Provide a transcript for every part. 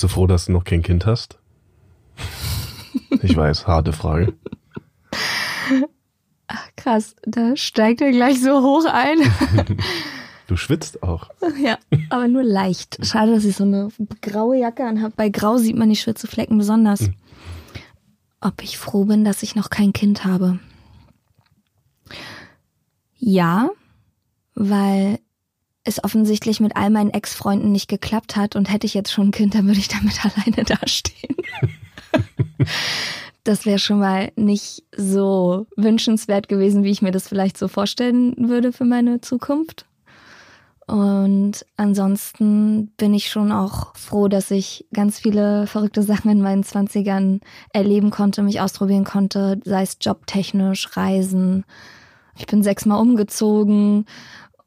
Bist du froh, dass du noch kein Kind hast? Ich weiß, harte Frage. Krass, da steigt er gleich so hoch ein. Du schwitzt auch. ja, aber nur leicht. Schade, dass ich so eine graue Jacke anhabe. Bei Grau sieht man die Schwitzeflecken besonders. Ob ich froh bin, dass ich noch kein Kind habe? Ja, weil es offensichtlich mit all meinen Ex-Freunden nicht geklappt hat und hätte ich jetzt schon ein Kind, dann würde ich damit alleine dastehen. das wäre schon mal nicht so wünschenswert gewesen, wie ich mir das vielleicht so vorstellen würde für meine Zukunft. Und ansonsten bin ich schon auch froh, dass ich ganz viele verrückte Sachen in meinen Zwanzigern erleben konnte, mich ausprobieren konnte, sei es jobtechnisch, Reisen. Ich bin sechsmal umgezogen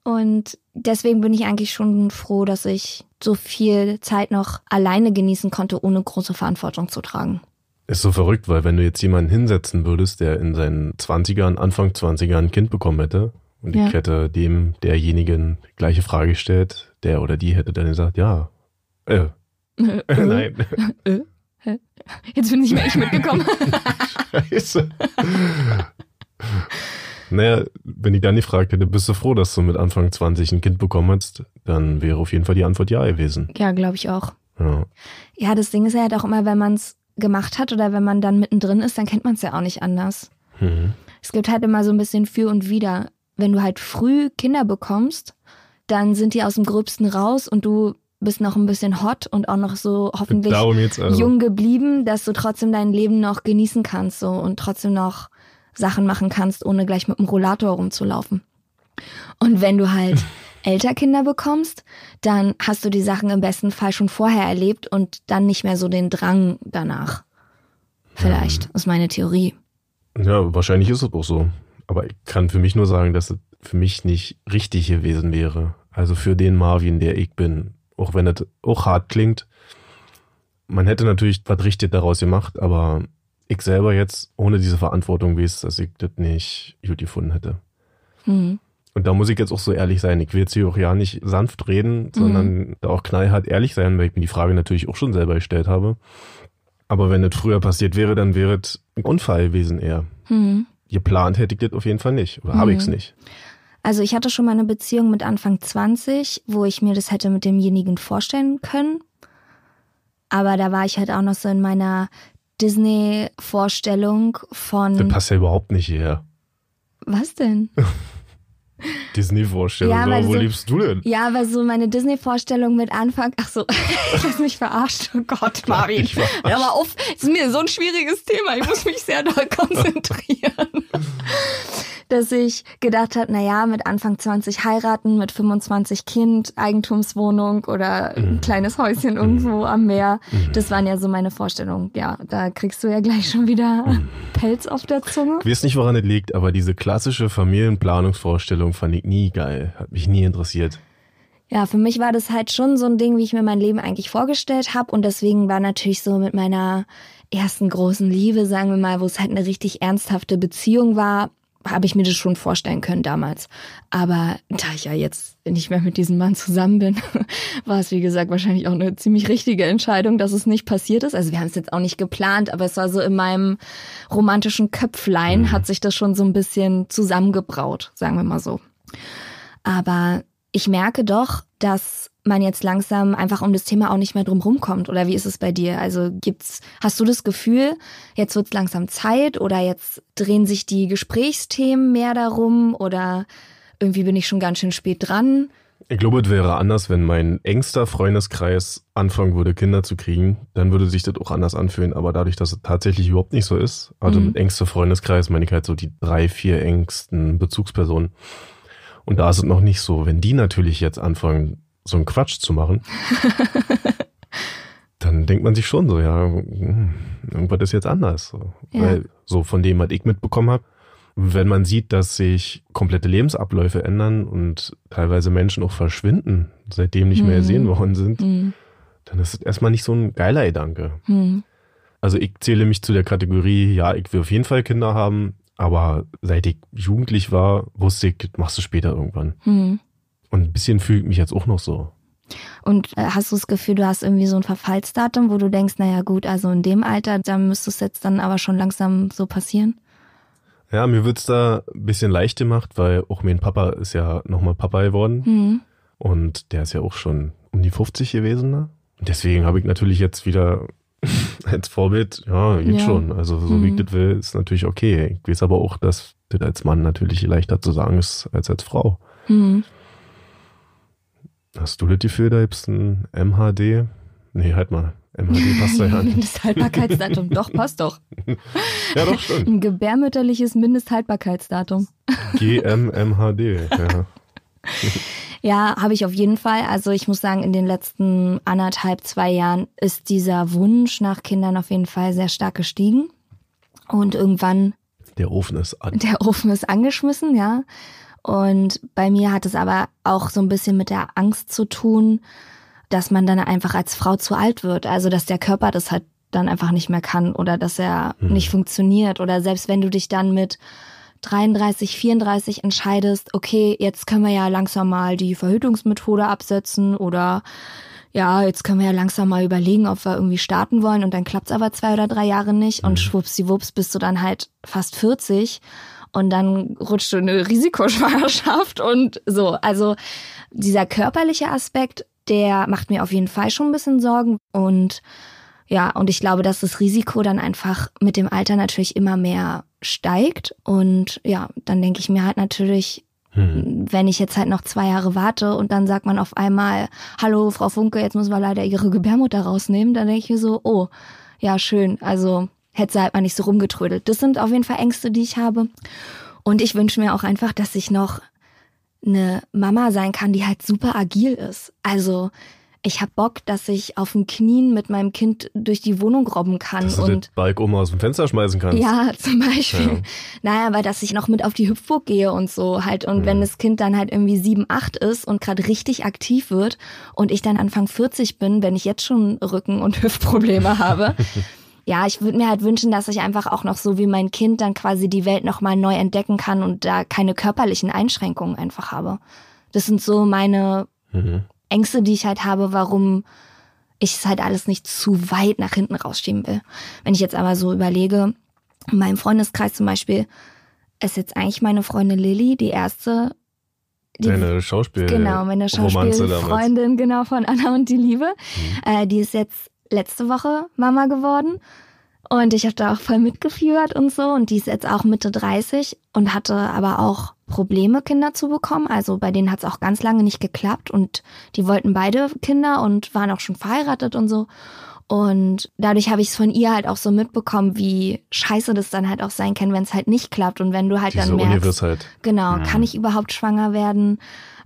und deswegen bin ich eigentlich schon froh, dass ich so viel Zeit noch alleine genießen konnte, ohne große Verantwortung zu tragen. Ist so verrückt, weil wenn du jetzt jemanden hinsetzen würdest, der in seinen 20ern, Anfang 20ern ein Kind bekommen hätte und Ja. ich hätte dem derjenigen gleiche Frage gestellt, der oder die hätte dann gesagt, ja, äh, nein, Jetzt bin nicht mehr ich mitgekommen. scheiße. Naja, wenn ich dann gefragt hätte, bist du froh, dass du mit Anfang 20 ein Kind bekommen hast, dann wäre auf jeden Fall die Antwort ja gewesen. ja, glaube ich auch. Ja. Ja, das Ding ist ja halt auch immer, wenn man es gemacht hat oder wenn man dann mittendrin ist, dann kennt man es ja auch nicht anders. Mhm. Es gibt halt immer so ein bisschen für und wider. Wenn du halt früh Kinder bekommst, dann sind die aus dem Gröbsten raus und du bist noch ein bisschen hot und auch noch so hoffentlich also. jung geblieben, dass du trotzdem dein Leben noch genießen kannst so und trotzdem noch Sachen machen kannst, ohne gleich mit dem Rollator rumzulaufen. Und wenn du halt älter Kinder bekommst, dann hast du die Sachen im besten Fall schon vorher erlebt und dann nicht mehr so den Drang danach. Vielleicht, ist meine Theorie. Ja, wahrscheinlich ist es auch so. Aber ich kann für mich nur sagen, dass es für mich nicht richtig gewesen wäre. Also für den Marvin, der ich bin. Auch wenn das auch hart klingt. Man hätte natürlich was richtig daraus gemacht, aber ich selber jetzt ohne diese Verantwortung weiß, dass ich das nicht gut gefunden hätte. Hm. Und da muss ich jetzt auch so ehrlich sein. Ich will jetzt hier auch ja nicht sanft reden, sondern da auch knallhart ehrlich sein, weil ich mir die Frage natürlich auch schon selber gestellt habe. Aber wenn das früher passiert wäre, dann wäre es ein Unfall gewesen eher. Hm. Geplant hätte ich das auf jeden Fall nicht. Oder habe ich es nicht. Also ich hatte schon mal eine Beziehung mit Anfang 20, wo ich mir das hätte mit demjenigen vorstellen können. Aber da war ich halt auch noch so in meiner Disney-Vorstellung Das von. passt ja überhaupt nicht hierher. Was denn? Disney-Vorstellung. Ja, weil wo so- lebst du denn? Ja, aber so meine Disney-Vorstellung mit Anfang. Ach so, ich lass mich verarscht. Oh Gott, Marvin. Hör mal auf. Es ist mir so ein schwieriges Thema. Ich muss mich sehr doll konzentrieren. Dass ich gedacht habe, naja, mit Anfang 20 heiraten, mit 25 Kind, Eigentumswohnung oder ein kleines Häuschen irgendwo am Meer. Das waren ja so meine Vorstellungen. Ja, da kriegst du ja gleich schon wieder Pelz auf der Zunge. Ich weiß nicht, woran es liegt, aber diese klassische Familienplanungsvorstellung fand ich nie geil. Hat mich nie interessiert. Ja, für mich war das halt schon so ein Ding, wie ich mir mein Leben eigentlich vorgestellt habe. Und deswegen war natürlich so mit meiner ersten großen Liebe, sagen wir mal, wo es halt eine richtig ernsthafte Beziehung war, habe ich mir das schon vorstellen können damals. Aber da ich ja jetzt nicht mehr mit diesem Mann zusammen bin, war es wie gesagt wahrscheinlich auch eine ziemlich richtige Entscheidung, dass es nicht passiert ist. Also wir haben es jetzt auch nicht geplant, aber es war so in meinem romantischen Köpflein hat sich das schon so ein bisschen zusammengebraut, sagen wir mal so. Aber ich merke doch, dass man jetzt langsam einfach um das Thema auch nicht mehr drum rumkommt. Oder wie ist es bei dir? Also gibt's, hast du das Gefühl, jetzt wird's langsam Zeit oder jetzt drehen sich die Gesprächsthemen mehr darum oder irgendwie bin ich schon ganz schön spät dran? Ich glaube, es wäre anders, wenn mein engster Freundeskreis anfangen würde, Kinder zu kriegen. Dann würde sich das auch anders anfühlen. Aber dadurch, dass es tatsächlich überhaupt nicht so ist, also Mhm. mit engster Freundeskreis meine ich halt so die drei, vier engsten Bezugspersonen. Und da ist es noch nicht so. Wenn die natürlich jetzt anfangen, so einen Quatsch zu machen, dann denkt man sich schon so, ja, hm, irgendwas ist jetzt anders. So. Ja. Weil so von dem, was ich mitbekommen habe, wenn man sieht, dass sich komplette Lebensabläufe ändern und teilweise Menschen auch verschwinden, seitdem nicht mehr Mhm. gesehen worden sind, Hm. dann ist es erstmal nicht so ein geiler Gedanke. Hm. Also ich zähle mich zu der Kategorie, ja, ich will auf jeden Fall Kinder haben, aber seit ich jugendlich war, wusste ich, das machst du später irgendwann. Und ein bisschen fühle ich mich jetzt auch noch so. Und äh, hast du das Gefühl, du hast irgendwie so ein Verfallsdatum, wo du denkst, naja gut, also in dem Alter, da müsste es jetzt dann aber schon langsam so passieren? Ja, mir wird's da ein bisschen leicht gemacht, weil auch mein Papa ist ja nochmal Papa geworden. Hm. Und der ist ja auch schon um die 50 gewesen. Ne? Und deswegen habe ich natürlich jetzt wieder als Vorbild, ja, geht Ja. schon. Also so wie ich Mhm. das will, ist natürlich okay. Ich weiß aber auch, dass das als Mann natürlich leichter zu sagen ist als als Frau. Hm. Hast du das Gefühl, da gibt's ein MHD? Nee, halt mal. MHD passt da ja nicht. Mindesthaltbarkeitsdatum, doch, passt doch. Ja, doch, stimmt. Ein gebärmütterliches Mindesthaltbarkeitsdatum. GMMHD, ja. Ja, habe ich auf jeden Fall. Also ich muss sagen, in den letzten anderthalb, zwei Jahren ist dieser Wunsch nach Kindern auf jeden Fall sehr stark gestiegen. Und irgendwann Der Ofen ist an. Der Ofen ist angeschmissen, ja. Und bei mir hat es aber auch so ein bisschen mit der Angst zu tun, dass man dann einfach als Frau zu alt wird. Also, dass der Körper das halt dann einfach nicht mehr kann oder dass er Mhm. nicht funktioniert. Oder selbst wenn du dich dann mit 33, 34 entscheidest, okay, jetzt können wir ja langsam mal die Verhütungsmethode absetzen oder ja, jetzt können wir ja langsam mal überlegen, ob wir irgendwie starten wollen und dann klappt's aber zwei oder drei Jahre nicht und Mhm. schwuppsdiwupps bist du dann halt fast 40 und dann rutscht du in eine Risikoschwangerschaft und so. Also dieser körperliche Aspekt, der macht mir auf jeden Fall schon ein bisschen Sorgen und ja, und ich glaube, dass das Risiko dann einfach mit dem Alter natürlich immer mehr steigt und ja, dann denke ich mir halt natürlich, Hm. wenn ich jetzt halt noch zwei Jahre warte und dann sagt man auf einmal, hallo Frau Funke, jetzt müssen wir leider Ihre Gebärmutter rausnehmen, dann denke ich mir so, oh, ja schön, also hätte sie halt mal nicht so rumgetrödelt. Das sind auf jeden Fall Ängste, die ich habe. Und ich wünsche mir auch einfach, dass ich noch eine Mama sein kann, die halt super agil ist. Also ich hab Bock, dass ich auf den Knien mit meinem Kind durch die Wohnung robben kann Dass du und Bike oben aus dem Fenster schmeißen kannst. ja, zum Beispiel. Ja. Naja, aber dass ich noch mit auf die Hüpfburg gehe und so halt. Und Mhm. wenn das Kind dann halt irgendwie sieben, acht ist und gerade richtig aktiv wird und ich dann Anfang 40 bin, wenn ich jetzt schon Rücken- und Hüftprobleme habe. Ja, ich würde mir halt wünschen, dass ich einfach auch noch so wie mein Kind dann quasi die Welt nochmal neu entdecken kann und da keine körperlichen Einschränkungen einfach habe. Das sind so meine Mhm. Ängste, die ich halt habe, warum ich es halt alles nicht zu weit nach hinten rausschieben will. Wenn ich jetzt aber so überlege, in meinem Freundeskreis zum Beispiel, ist jetzt eigentlich meine Freundin Lilly die erste, die Deine Schauspiel Genau, meine. Schauspielfreundin, genau, von Anna und die Liebe. Mhm. Äh, die ist jetzt letzte Woche Mama geworden. Und ich habe da auch voll mitgeführt und so. Und die ist jetzt auch Mitte 30 und hatte aber auch Probleme, Kinder zu bekommen. Also bei denen hat es auch ganz lange nicht geklappt. Und die wollten beide Kinder und waren auch schon verheiratet und so. Und dadurch habe ich es von ihr halt auch so mitbekommen, wie scheiße das dann halt auch sein kann, wenn es halt nicht klappt. Und wenn du halt Diese dann merkst, Ungewissheit. Genau, Mhm. kann ich überhaupt schwanger werden?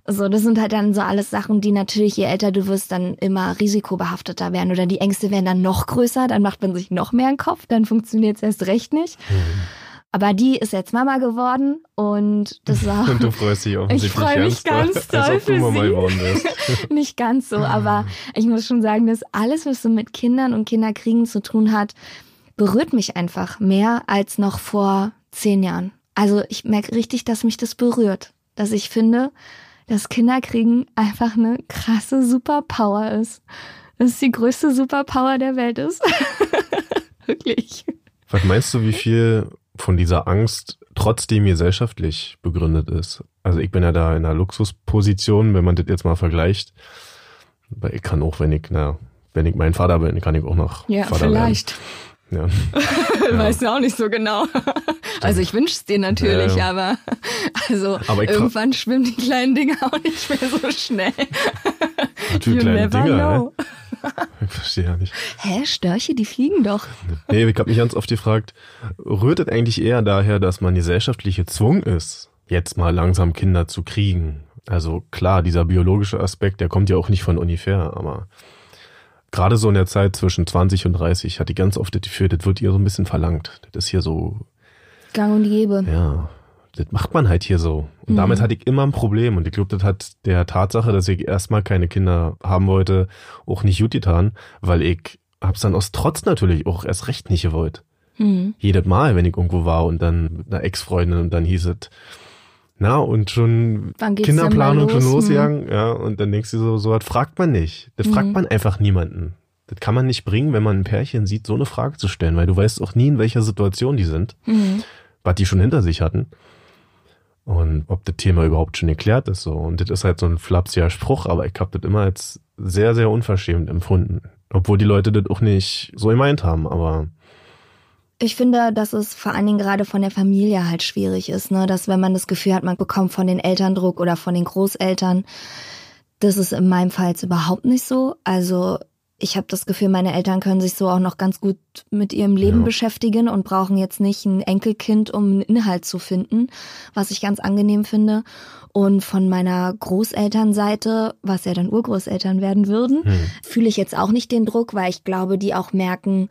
So, das sind halt dann so alles Sachen, die natürlich, je älter du wirst, dann immer risikobehafteter werden. Oder die Ängste werden dann noch größer, dann macht man sich noch mehr einen Kopf, dann funktioniert es erst recht nicht. Mhm. Aber die ist jetzt Mama geworden und das war Und du freust dich offensichtlich freu mich ganz als doll ob du für Mama sie. geworden wärst. nicht ganz so. Aber ich muss schon sagen, dass alles, was so mit Kindern und Kinderkriegen zu tun hat, berührt mich einfach mehr als noch vor zehn Jahren. Also ich merke richtig, dass mich das berührt. Dass ich finde, dass Kinderkriegen einfach eine krasse Superpower ist. Dass es die größte Superpower der Welt ist. Wirklich. Was meinst du, wie viel von dieser Angst trotzdem gesellschaftlich begründet ist? Also ich bin ja da in einer Luxusposition, wenn man das jetzt mal vergleicht. Weil ich kann auch, wenn ich, na, wenn ich mein Vater bin, kann ich auch noch Ja, Vater vielleicht. werden. Ja. Weiß ja auch nicht so genau. Also ich wünsche es dir natürlich, Ja, ja. aber Also Aber irgendwann schwimmen die kleinen Dinger auch nicht mehr so schnell. You kleine never Dinger, know. hä? Ich verstehe ja nicht. Hä, Störche, die fliegen doch. Nee, ich habe mich ganz oft gefragt, rührt es eigentlich eher daher, dass man gesellschaftlich gezwungen ist, jetzt mal langsam Kinder zu kriegen? Also klar, dieser biologische Aspekt, der kommt ja auch nicht von ungefähr, aber gerade so in der Zeit zwischen 20 und 30 hatte ich ganz oft das Gefühl, das wird ihr so ein bisschen verlangt. Das ist hier so, Gang und Gäbe. ja, das macht man halt hier so. Und Mhm. damit hatte ich immer ein Problem. Und ich glaube, das hat der Tatsache, dass ich erstmal keine Kinder haben wollte, auch nicht gut getan, weil ich hab's dann aus Trotz natürlich auch erst recht nicht gewollt. Hm. Jedes Mal, wenn ich irgendwo war und dann mit einer Ex-Freundin und dann hieß es, na, und schon Kinderplanung schon los? losgegangen, ja, und dann denkst du so, so was fragt man nicht. Das fragt Mhm. man einfach niemanden. Das kann man nicht bringen, wenn man ein Pärchen sieht, so eine Frage zu stellen, weil du weißt auch nie, in welcher Situation die sind Hm. was die schon hinter sich hatten. Und ob das Thema überhaupt schon geklärt ist so. Und das ist halt so ein flapsiger Spruch, aber ich habe das immer als sehr, sehr unverschämt empfunden. Obwohl die Leute das auch nicht so gemeint haben, aber Ich finde, dass es vor allen Dingen gerade von der Familie halt schwierig ist, ne? dass wenn man das Gefühl hat, man bekommt von den Eltern Druck oder von den Großeltern, das ist in meinem Fall jetzt überhaupt nicht so. Also ich habe das Gefühl, meine Eltern können sich so auch noch ganz gut mit ihrem Leben Ja. beschäftigen und brauchen jetzt nicht ein Enkelkind, um einen Inhalt zu finden, was ich ganz angenehm finde. Und von meiner Großelternseite, was ja dann Urgroßeltern werden würden, hm, fühle ich jetzt auch nicht den Druck, weil ich glaube, die auch merken,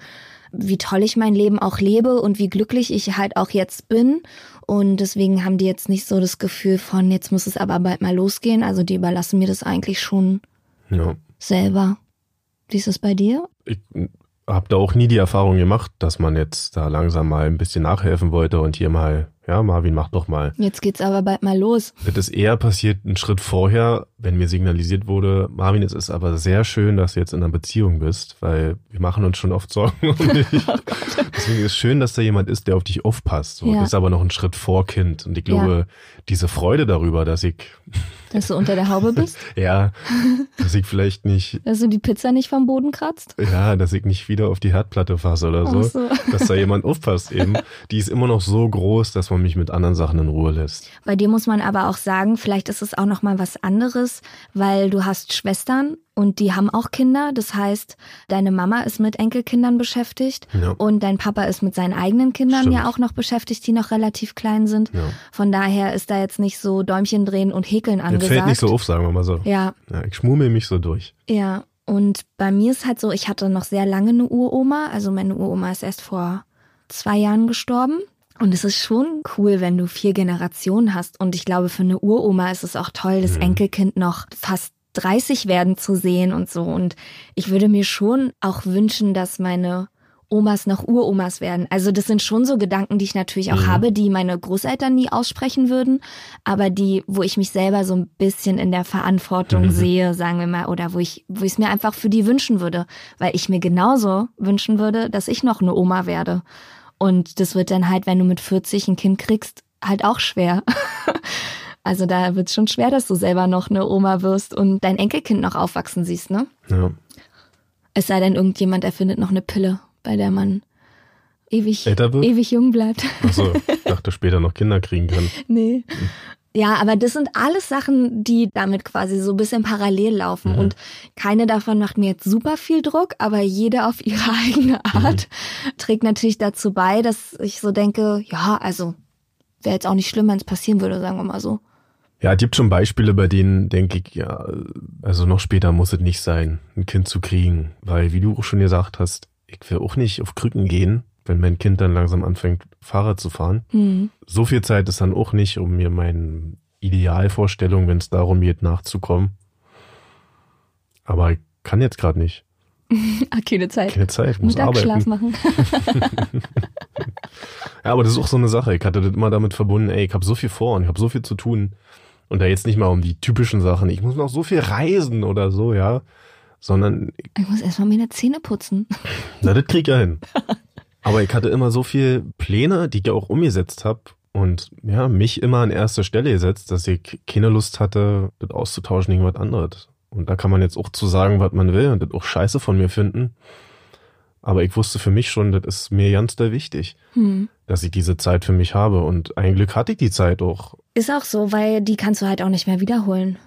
wie toll ich mein Leben auch lebe und wie glücklich ich halt auch jetzt bin. Und deswegen haben die jetzt nicht so das Gefühl von, jetzt muss es aber bald mal losgehen. Also die überlassen mir das eigentlich schon ja. selber. Wie ist es bei dir? Ich habe da auch nie die Erfahrung gemacht, dass man jetzt da langsam mal ein bisschen nachhelfen wollte und hier mal, ja, Marvin, mach doch mal. Jetzt geht's aber bald mal los. Das ist eher passiert einen Schritt vorher, wenn mir signalisiert wurde, Marvin, es ist aber sehr schön, dass du jetzt in einer Beziehung bist, weil wir machen uns schon oft Sorgen um dich. Deswegen ist es schön, dass da jemand ist, der auf dich aufpasst. So, Ja. Das ist aber noch ein Schritt vor Kind. Und ich glaube, diese Freude darüber, dass ich, Dass du unter der Haube bist, ja, dass ich vielleicht nicht, dass du die Pizza nicht vom Boden kratzt. ja, dass ich nicht wieder auf die Herdplatte fasse oder so, so. dass da jemand aufpasst eben, die ist immer noch so groß, dass man mich mit anderen Sachen in Ruhe lässt. Bei dir muss man aber auch sagen, vielleicht ist es auch noch mal was anderes, weil du hast Schwestern und die haben auch Kinder. Das heißt, deine Mama ist mit Enkelkindern beschäftigt Ja. und dein Papa ist mit seinen eigenen Kindern Stimmt. ja auch noch beschäftigt, die noch relativ klein sind. Ja. Von daher ist da jetzt nicht so Däumchen drehen und häkeln Das angesagt. fällt nicht so auf, sagen wir mal so. Ja, Ja, ich schmummel mich so durch. ja. Und bei mir ist halt so, ich hatte noch sehr lange eine Uroma. Also meine Uroma ist erst vor zwei Jahren gestorben. Und es ist schon cool, wenn du vier Generationen hast. Und ich glaube, für eine Uroma ist es auch toll, das Mhm. Enkelkind noch fast 30 werden zu sehen und so. Und ich würde mir schon auch wünschen, dass meine Omas noch Uromas werden. Also das sind schon so Gedanken, die ich natürlich auch Mhm. habe, die meine Großeltern nie aussprechen würden, aber die, wo ich mich selber so ein bisschen in der Verantwortung Mhm. sehe, sagen wir mal, oder wo ich, wo ich es mir einfach für die wünschen würde, weil ich mir genauso wünschen würde, dass ich noch eine Oma werde. Und das wird dann halt, wenn du mit 40 ein Kind kriegst, halt auch schwer. Also da wird es schon schwer, dass du selber noch eine Oma wirst und dein Enkelkind noch aufwachsen siehst, ne? Ja. Es sei denn, irgendjemand erfindet noch eine Pille, bei der man ewig, ewig jung bleibt. Achso, ich dachte später noch Kinder kriegen kann. nee. Ja, aber das sind alles Sachen, die damit quasi so ein bisschen parallel laufen. Mhm. Und keine davon macht mir jetzt super viel Druck, aber jede auf ihre eigene Art trägt natürlich dazu bei, dass ich so denke, ja, also wäre jetzt auch nicht schlimm, wenn es passieren würde, sagen wir mal so. Ja, es gibt schon Beispiele, bei denen denke ich, ja, also noch später muss es nicht sein, ein Kind zu kriegen. Weil, wie du auch schon gesagt hast, ich will auch nicht auf Krücken gehen, wenn mein Kind dann langsam anfängt, Fahrrad zu fahren. Hm. So viel Zeit ist dann auch nicht, um mir meine Idealvorstellung, wenn es darum geht, nachzukommen. Aber ich kann jetzt gerade nicht. Ah, keine Zeit. Keine Zeit, muss Mittagsschlaf arbeiten. machen. Ja, aber das ist auch so eine Sache. Ich hatte das immer damit verbunden, ey, ich habe so viel vor und ich habe so viel zu tun. Und da jetzt nicht mal um die typischen Sachen, ich muss noch so viel reisen oder so, ja. Sondern, Ich muss erstmal meine Zähne putzen. na, das krieg ich ja hin. Aber ich hatte immer so viel Pläne, die ich auch umgesetzt habe und ja, mich immer an erste Stelle gesetzt, dass ich keine Lust hatte, das auszutauschen gegen was anderes. Und da kann man jetzt auch zu sagen, was man will und das auch scheiße von mir finden. Aber ich wusste für mich schon, das ist mir ganz da wichtig, Hm. dass ich diese Zeit für mich habe. Und ein Glück hatte ich die Zeit auch. Ist auch so, weil die kannst du halt auch nicht mehr wiederholen.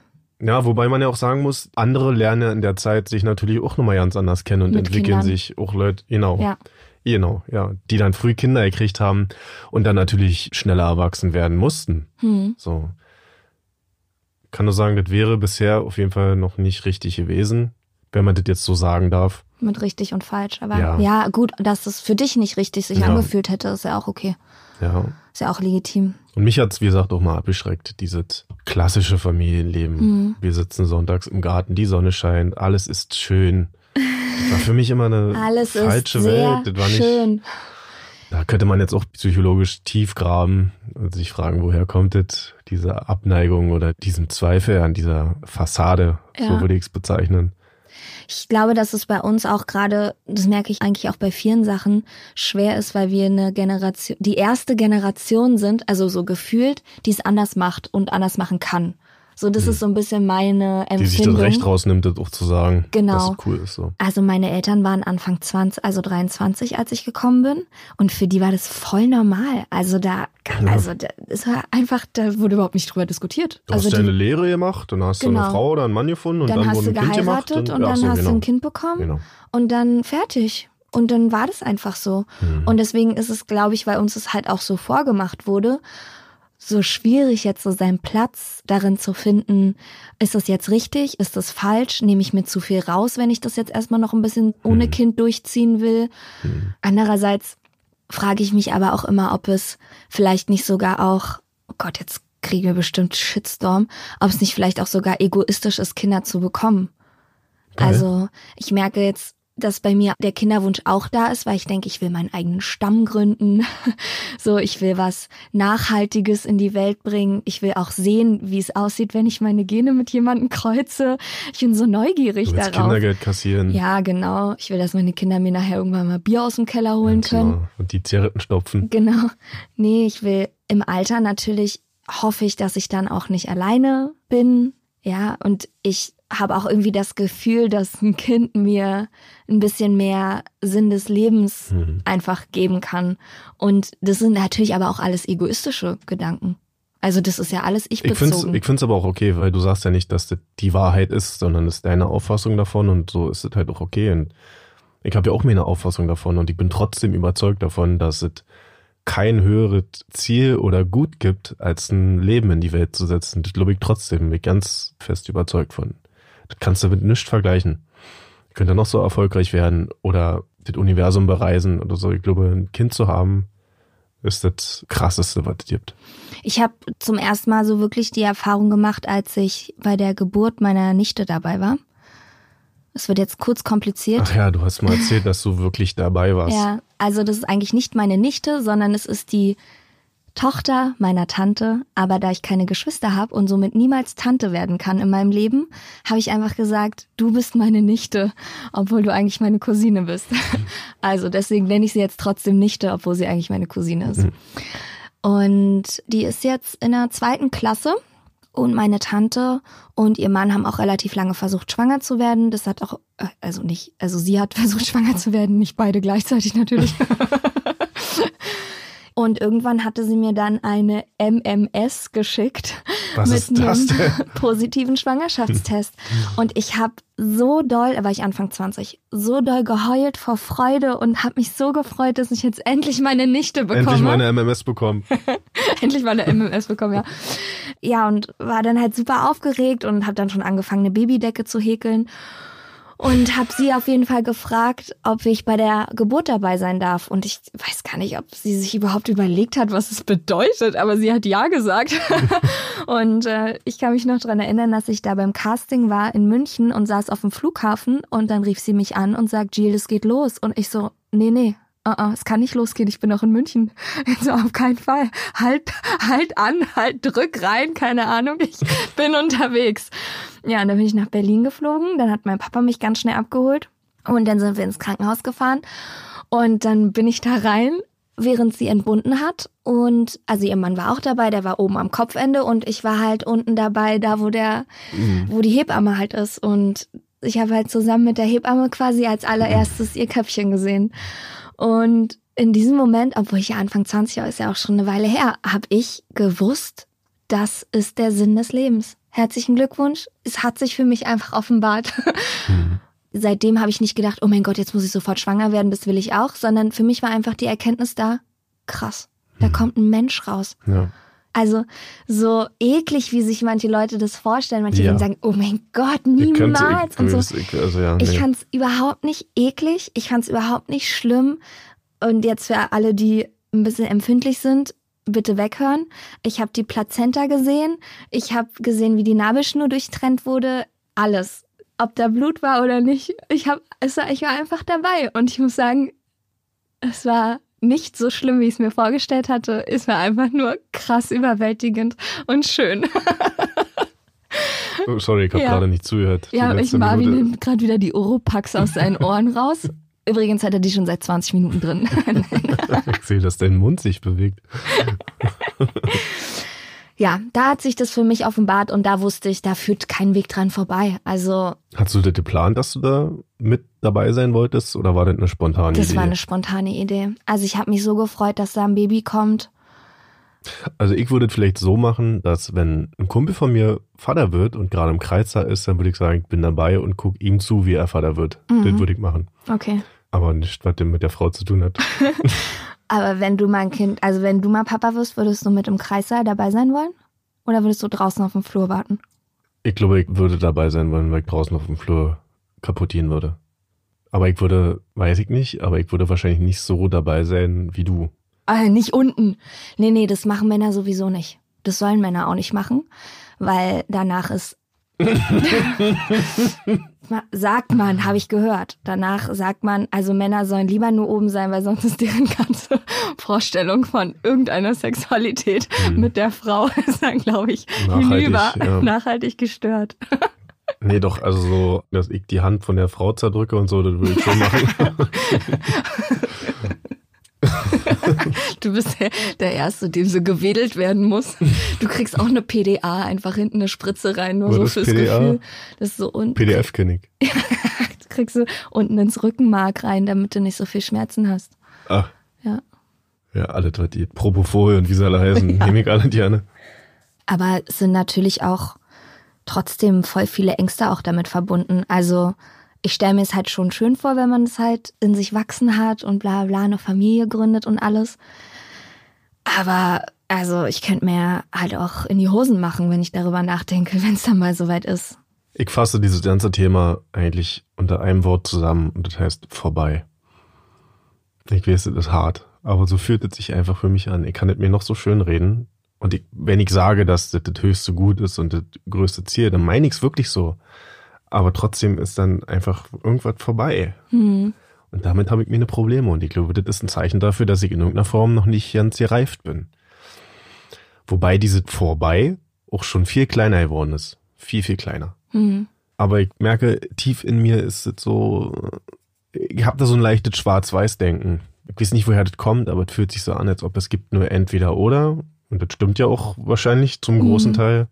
Ja, wobei man ja auch sagen muss, andere lernen in der Zeit sich natürlich auch nochmal ganz anders kennen und Mit entwickeln Kindern. sich auch Leute, genau. Ja. Genau, ja. Die dann früh Kinder gekriegt haben und dann natürlich schneller erwachsen werden mussten. Hm. So. Kann nur sagen, das wäre bisher auf jeden Fall noch nicht richtig gewesen, wenn man das jetzt so sagen darf. Mit richtig und falsch. Aber Ja. ja, gut, dass es für dich nicht richtig sich Ja. angefühlt hätte, ist ja auch okay. Ja. Ist ja auch legitim. Und mich hat's wie gesagt, auch mal abgeschreckt, dieses klassische Familienleben. Mhm. Wir sitzen sonntags im Garten, die Sonne scheint, alles ist schön. Das war für mich immer eine Alles falsche Welt. Das war nicht, schön. Da könnte man jetzt auch psychologisch tief graben und sich fragen, woher kommt das, diese Abneigung oder diesen Zweifel an dieser Fassade, so Ja. würde ich es bezeichnen. Ich glaube, dass es bei uns auch gerade, das merke ich eigentlich auch bei vielen Sachen, schwer ist, weil wir eine Generation, die erste Generation sind, also so gefühlt, die es anders macht und anders machen kann. So, das ist so ein bisschen meine Hm. Die sich das Empfindung. Recht rausnimmt, das auch zu sagen, Genau. dass es cool ist. So. Also meine Eltern waren Anfang 20, also 23, als ich gekommen bin. Und für die war das voll normal. Also da, also da, es war einfach, da wurde überhaupt nicht drüber diskutiert. Du also hast die, deine Lehre gemacht, dann hast du Genau. eine Frau oder einen Mann gefunden und dann, dann, hast du geheiratet und ja, dann so, hast genau. du ein Kind bekommen Genau. und dann fertig. Und dann war das einfach so. Mhm. Und deswegen ist es, glaube ich, weil uns es halt auch so vorgemacht wurde, so schwierig jetzt so seinen Platz darin zu finden, ist das jetzt richtig, ist das falsch, nehme ich mir zu viel raus, wenn ich das jetzt erstmal noch ein bisschen ohne Mhm. Kind durchziehen will. Andererseits frage ich mich aber auch immer, ob es vielleicht nicht sogar auch, oh Gott, jetzt kriegen wir bestimmt Shitstorm, ob es nicht vielleicht auch sogar egoistisch ist, Kinder zu bekommen. Geil. Also ich merke jetzt, dass bei mir der Kinderwunsch auch da ist, weil ich denke, ich will meinen eigenen Stamm gründen. So, ich will was Nachhaltiges in die Welt bringen. Ich will auch sehen, wie es aussieht, wenn ich meine Gene mit jemandem kreuze. Ich bin so neugierig Du willst darauf. Kindergeld kassieren. Ja, genau. Ich will, dass meine Kinder mir nachher irgendwann mal Bier aus dem Keller holen Ganz können. Und die Zigaretten stopfen. Genau. Nee, ich will im Alter natürlich hoffe ich, dass ich dann auch nicht alleine bin. Ja, und ich habe auch irgendwie das Gefühl, dass ein Kind mir ein bisschen mehr Sinn des Lebens Mhm. einfach geben kann. Und das sind natürlich aber auch alles egoistische Gedanken. Also das ist ja alles ich Ich finde es bezogen. ich find's aber auch okay, weil du sagst ja nicht, dass das die Wahrheit ist, sondern es ist deine Auffassung davon und so ist es halt auch okay. Und ich habe ja auch meine Auffassung davon und ich bin trotzdem überzeugt davon, dass es kein höheres Ziel oder Gut gibt, als ein Leben in die Welt zu setzen. Das glaube ich trotzdem, bin ich ganz fest überzeugt von. Das kannst du mit nichts vergleichen. Ich könnte noch so erfolgreich werden oder das Universum bereisen oder so. Ich glaube, ein Kind zu haben, ist das krasseste, was es gibt. Ich habe zum ersten Mal so wirklich die Erfahrung gemacht, als ich bei der Geburt meiner Nichte dabei war. Es wird jetzt kurz kompliziert. Ach ja, du hast mal erzählt, dass du wirklich dabei warst. Ja, also das ist eigentlich nicht meine Nichte, sondern es ist die Tochter meiner Tante. Aber da ich keine Geschwister habe und somit niemals Tante werden kann in meinem Leben, habe ich einfach gesagt, du bist meine Nichte, obwohl du eigentlich meine Cousine bist. Also deswegen nenne ich sie jetzt trotzdem Nichte, obwohl sie eigentlich meine Cousine ist. Und die ist jetzt in der zweiten Klasse. Und meine Tante und ihr Mann haben auch relativ lange versucht, schwanger zu werden. Das hat auch, äh, also nicht, also sie hat versucht, schwanger zu werden, nicht beide gleichzeitig natürlich. Und irgendwann hatte sie mir dann eine MMS geschickt Was mit ist das einem positiven Schwangerschaftstest. Und ich habe so doll, da war ich Anfang 20, so doll geheult vor Freude und habe mich so gefreut, dass ich jetzt endlich meine Nichte bekomme. Endlich mal eine MMS bekommen. endlich mal eine MMS bekommen, ja. Ja, und war dann halt super aufgeregt und habe dann schon angefangen, eine Babydecke zu häkeln. Und habe sie auf jeden Fall gefragt, ob ich bei der Geburt dabei sein darf. Und ich weiß gar nicht, ob sie sich überhaupt überlegt hat, was es bedeutet, aber sie hat ja gesagt. und äh, ich kann mich noch dran erinnern, dass ich da beim Casting war in München und saß auf dem Flughafen und dann rief sie mich an und sagt, Jill, es geht los. Und ich so, nee, nee, Uh -uh, es kann nicht losgehen, ich bin noch in München. So, auf keinen Fall. Halt, halt an, halt, drück rein, keine Ahnung, ich bin unterwegs. Ja, und dann bin ich nach Berlin geflogen, dann hat mein Papa mich ganz schnell abgeholt und dann sind wir ins Krankenhaus gefahren und dann bin ich da rein, während sie entbunden hat und, also ihr Mann war auch dabei, der war oben am Kopfende und ich war halt unten dabei, da wo der, wo die Hebamme halt ist und ich habe halt zusammen mit der Hebamme quasi als allererstes ihr Köpfchen gesehen. Und in diesem Moment, obwohl ich ja Anfang 20 war, ist ja auch schon eine Weile her, habe ich gewusst, das ist der Sinn des Lebens. Herzlichen Glückwunsch. Es hat sich für mich einfach offenbart. Mhm. Seitdem habe ich nicht gedacht, oh mein Gott, jetzt muss ich sofort schwanger werden, das will ich auch, sondern für mich war einfach die Erkenntnis da, krass, da mhm. kommt ein Mensch raus. Ja. Also so eklig, wie sich manche Leute das vorstellen. Manche ja. sagen, oh mein Gott, niemals. Und so. Also, ja, ich nee. fand es überhaupt nicht eklig. Ich fand es überhaupt nicht schlimm. Und jetzt für alle, die ein bisschen empfindlich sind, bitte weghören. Ich habe die Plazenta gesehen. Ich habe gesehen, wie die Nabelschnur durchtrennt wurde. Alles. Ob da Blut war oder nicht. Ich, hab, es war, ich war einfach dabei. Und ich muss sagen, es war nicht so schlimm, wie ich es mir vorgestellt hatte. Es war einfach nur krass überwältigend und schön. Oh, sorry, ich habe ja. gerade nicht zugehört. Ja, ich Marvin nimmt gerade wieder die Oropax aus seinen Ohren raus. Übrigens hat er die schon seit 20 Minuten drin. ich sehe, dass dein Mund sich bewegt. ja, da hat sich das für mich offenbart und da wusste ich, da führt kein Weg dran vorbei. Also. Hast du das geplant, dass du da mit dabei sein wolltest oder war das eine spontane das Idee? Das war eine spontane Idee. Also ich habe mich so gefreut, dass da ein Baby kommt. Also ich würde es vielleicht so machen, dass wenn ein Kumpel von mir Vater wird und gerade im Kreissaal ist, dann würde ich sagen, ich bin dabei und gucke ihm zu, wie er Vater wird. Mhm. Das würde ich machen. Okay. Aber nicht, was dem mit der Frau zu tun hat. Aber wenn du mal ein Kind, also wenn du mal Papa wirst, würdest du mit im Kreissaal dabei sein wollen? Oder würdest du draußen auf dem Flur warten? Ich glaube, ich würde dabei sein wollen, weil ich draußen auf dem Flur kaputt gehen würde. Aber ich würde, weiß ich nicht, aber ich würde wahrscheinlich nicht so dabei sein wie du. Ah, nicht unten. Nee, nee, das machen Männer sowieso nicht. Das sollen Männer auch nicht machen, weil danach ist sagt man, habe ich gehört. Danach sagt man, also Männer sollen lieber nur oben sein, weil sonst ist deren ganze Vorstellung von irgendeiner Sexualität hm. mit der Frau ist dann, glaube ich, hinüber ja. nachhaltig gestört. Nee, doch, also so, dass ich die Hand von der Frau zerdrücke und so, das würde ich schon machen. du bist der, Erste, dem so gewedelt werden muss. Du kriegst auch eine PDA, einfach hinten eine Spritze rein, nur War so fürs PDA? Gefühl. Das ist so unten. PDF kenne ich. du kriegst so unten ins Rückenmark rein, damit du nicht so viel Schmerzen hast. Ach. Ja. Ja, alle die Propofol und wie sie alle heißen, ja. nehme ich alle gerne. Aber es sind natürlich auch trotzdem voll viele Ängste auch damit verbunden. Also ich stelle mir es halt schon schön vor, wenn man es halt in sich wachsen hat und bla bla, eine Familie gründet und alles. Aber also ich könnte mir halt auch in die Hosen machen, wenn ich darüber nachdenke, wenn es dann mal soweit ist. Ich fasse dieses ganze Thema eigentlich unter einem Wort zusammen und das heißt vorbei. Ich weiß, es ist hart, aber so fühlt es sich einfach für mich an. Ich kann es mir noch so schön reden. Und ich, wenn ich sage, dass das das höchste Gut ist und das größte Ziel, dann meine ich es wirklich so. Aber trotzdem ist dann einfach irgendwas vorbei. Mhm. Und damit habe ich mir eine Probleme. Und ich glaube, das ist ein Zeichen dafür, dass ich in irgendeiner Form noch nicht ganz gereift bin. Wobei diese vorbei auch schon viel kleiner geworden ist. Viel, viel kleiner. Mhm. Aber ich merke, tief in mir ist es so, ich habe da so ein leichtes Schwarz-Weiß-Denken. Ich weiß nicht, woher das kommt, aber es fühlt sich so an, als ob es gibt nur entweder oder. Und das stimmt ja auch wahrscheinlich zum großen mhm. Teil.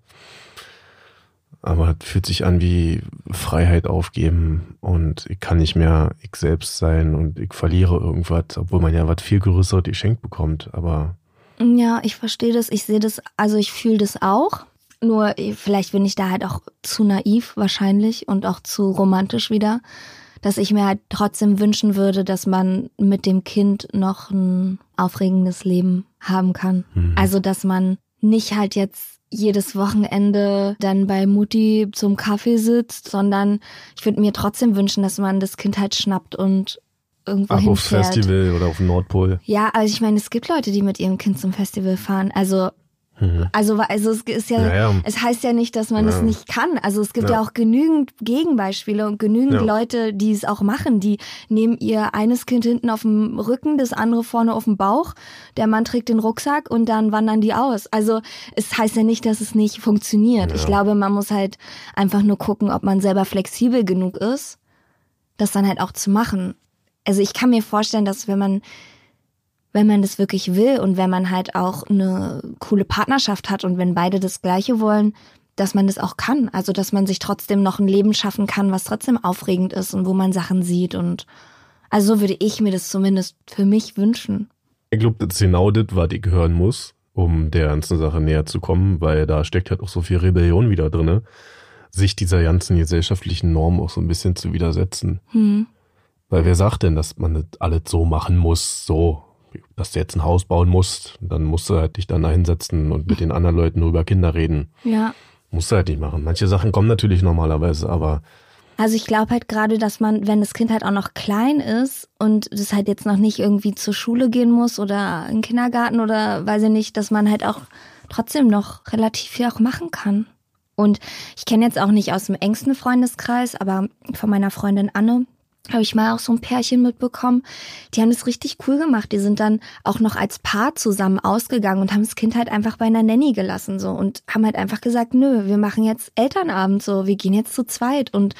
Aber es fühlt sich an wie Freiheit aufgeben und ich kann nicht mehr ich selbst sein und ich verliere irgendwas, obwohl man ja was viel Größeres geschenkt bekommt. Aber ja, ich verstehe das. Ich sehe das, also ich fühle das auch. Nur vielleicht bin ich da halt auch zu naiv wahrscheinlich und auch zu romantisch wieder, dass ich mir halt trotzdem wünschen würde, dass man mit dem Kind noch ein aufregendes Leben haben kann. Mhm. Also dass man nicht halt jetzt jedes Wochenende dann bei Mutti zum Kaffee sitzt, sondern ich würde mir trotzdem wünschen, dass man das Kind halt schnappt und irgendwo Ach, aufs Festival oder auf dem Nordpol. Ja, also ich meine, es gibt Leute, die mit ihrem Kind zum Festival fahren. Also Mhm. Also, also es ist ja, ja, ja, es heißt ja nicht, dass man ja. es nicht kann. Also es gibt ja, auch genügend Gegenbeispiele und genügend Leute, die es auch machen. Die nehmen ihr eines Kind hinten auf dem Rücken, das andere vorne auf dem Bauch. Der Mann trägt den Rucksack und dann wandern die aus. Also es heißt ja nicht, dass es nicht funktioniert. Ich glaube, man muss halt einfach nur gucken, ob man selber flexibel genug ist, das dann halt auch zu machen. Also ich kann mir vorstellen, dass wenn man wenn man das wirklich will und wenn man halt auch eine coole Partnerschaft hat und wenn beide das Gleiche wollen, dass man das auch kann. Also, dass man sich trotzdem noch ein Leben schaffen kann, was trotzdem aufregend ist und wo man Sachen sieht. Und also so würde ich mir das zumindest für mich wünschen. Ich glaube, das ist genau das, was ich hören muss, um der ganzen Sache näher zu kommen, weil da steckt halt auch so viel Rebellion wieder drinne, sich dieser ganzen gesellschaftlichen Norm auch so ein bisschen zu widersetzen. Hm. Weil wer sagt denn, dass man das alles so machen muss, so, dass du jetzt ein Haus bauen musst, dann musst du halt dich dann da hinsetzen und mit den anderen Leuten nur über Kinder reden. Ja. Musst du halt nicht machen. Manche Sachen kommen natürlich normalerweise, aber Also ich glaube halt gerade, dass man, wenn das Kind halt auch noch klein ist und das halt jetzt noch nicht irgendwie zur Schule gehen muss oder in den Kindergarten oder weiß ich nicht, dass man halt auch trotzdem noch relativ viel auch machen kann. Und ich kenne jetzt auch nicht aus dem engsten Freundeskreis, aber von meiner Freundin Anne habe ich mal auch so ein Pärchen mitbekommen. Die haben das richtig cool gemacht. Die sind dann auch noch als Paar zusammen ausgegangen und haben das Kind halt einfach bei einer Nanny gelassen so und haben halt einfach gesagt, nö, wir machen jetzt Elternabend so, wir gehen jetzt zu zweit und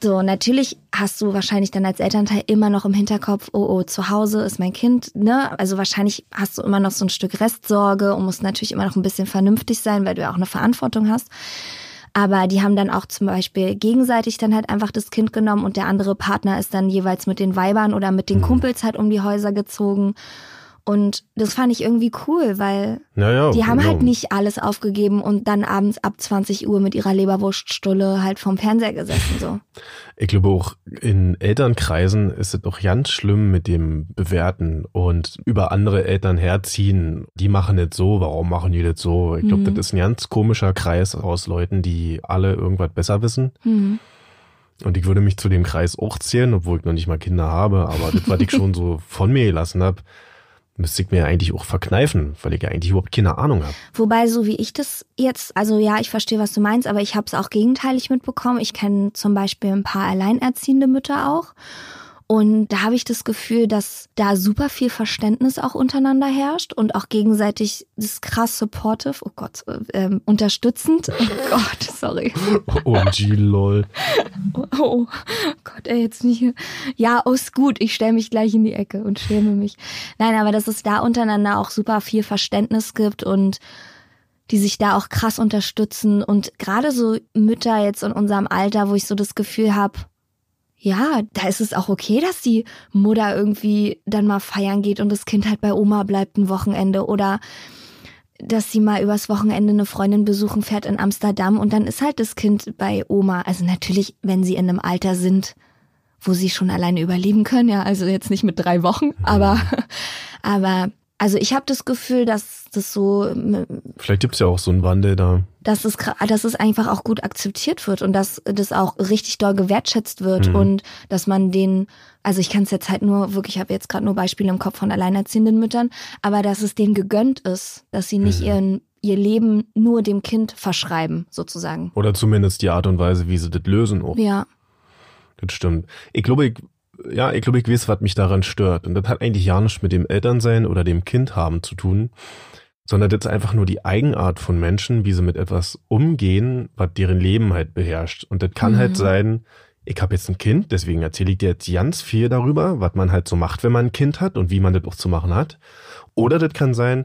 so, natürlich hast du wahrscheinlich dann als Elternteil immer noch im Hinterkopf, oh, oh, zu Hause ist mein Kind, ne? Also wahrscheinlich hast du immer noch so ein Stück Restsorge und musst natürlich immer noch ein bisschen vernünftig sein, weil du ja auch eine Verantwortung hast. Aber die haben dann auch zum Beispiel gegenseitig dann halt einfach das Kind genommen und der andere Partner ist dann jeweils mit den Weibern oder mit den Kumpels halt um die Häuser gezogen. Und das fand ich irgendwie cool, weil naja, die haben ja. halt nicht alles aufgegeben und dann abends ab 20 Uhr mit ihrer Leberwurststulle halt vorm Fernseher gesessen. So. Ich glaube auch in Elternkreisen ist es doch ganz schlimm mit dem Bewerten und über andere Eltern herziehen. Die machen das so, warum machen die das so? Ich glaube, Mhm. das ist ein ganz komischer Kreis aus Leuten, die alle irgendwas besser wissen. Hm. Und ich würde mich zu dem Kreis auch zählen, obwohl ich noch nicht mal Kinder habe. Aber das, was ich schon so von mir gelassen habe, müsste ich mir eigentlich auch verkneifen, weil ich ja eigentlich überhaupt keine Ahnung habe. Wobei, so wie ich das jetzt, also ja, ich verstehe, was du meinst, aber ich habe es auch gegenteilig mitbekommen. Ich kenne zum Beispiel ein paar alleinerziehende Mütter auch. Und da habe ich das Gefühl, dass da super viel Verständnis auch untereinander herrscht und auch gegenseitig das krass supportive, oh Gott, ähm, unterstützend. Oh Gott, sorry. OMG, lol. Oh, oh Gott, ey, jetzt nicht. hier. Ja, oh, ist gut. Ich stelle mich gleich in die Ecke und schäme mich. Nein, aber dass es da untereinander auch super viel Verständnis gibt und die sich da auch krass unterstützen. Und gerade so Mütter jetzt in unserem Alter, wo ich so das Gefühl habe, ja, da ist es auch okay, dass die Mutter irgendwie dann mal feiern geht und das Kind halt bei Oma bleibt ein Wochenende oder dass sie mal übers Wochenende eine Freundin besuchen fährt in Amsterdam und dann ist halt das Kind bei Oma. Also natürlich, wenn sie in einem Alter sind, wo sie schon alleine überleben können, ja, also jetzt nicht mit drei Wochen, aber, aber, also ich habe das Gefühl, dass das so, Vielleicht gibt's ja auch so einen Wandel da. dass es, dass es einfach auch gut akzeptiert wird und dass das auch richtig doll gewertschätzt wird Mhm. und dass man den, also ich kann es jetzt halt nur wirklich, ich habe jetzt gerade nur Beispiele im Kopf von alleinerziehenden Müttern, aber dass es denen gegönnt ist, dass sie nicht Mhm. ihren ihr Leben nur dem Kind verschreiben, sozusagen. Oder zumindest die Art und Weise, wie sie das lösen auch. Ja. Das stimmt. Ich glaube, ich, ja, ich glaube, ich weiß, was mich daran stört. Und das hat eigentlich ja nichts mit dem Elternsein oder dem Kind haben zu tun, sondern das ist einfach nur die Eigenart von Menschen, wie sie mit etwas umgehen, was deren Leben halt beherrscht. Und das kann Mhm. halt sein, ich habe jetzt ein Kind, deswegen erzähle ich dir jetzt ganz viel darüber, was man halt so macht, wenn man ein Kind hat und wie man das auch zu machen hat. Oder das kann sein,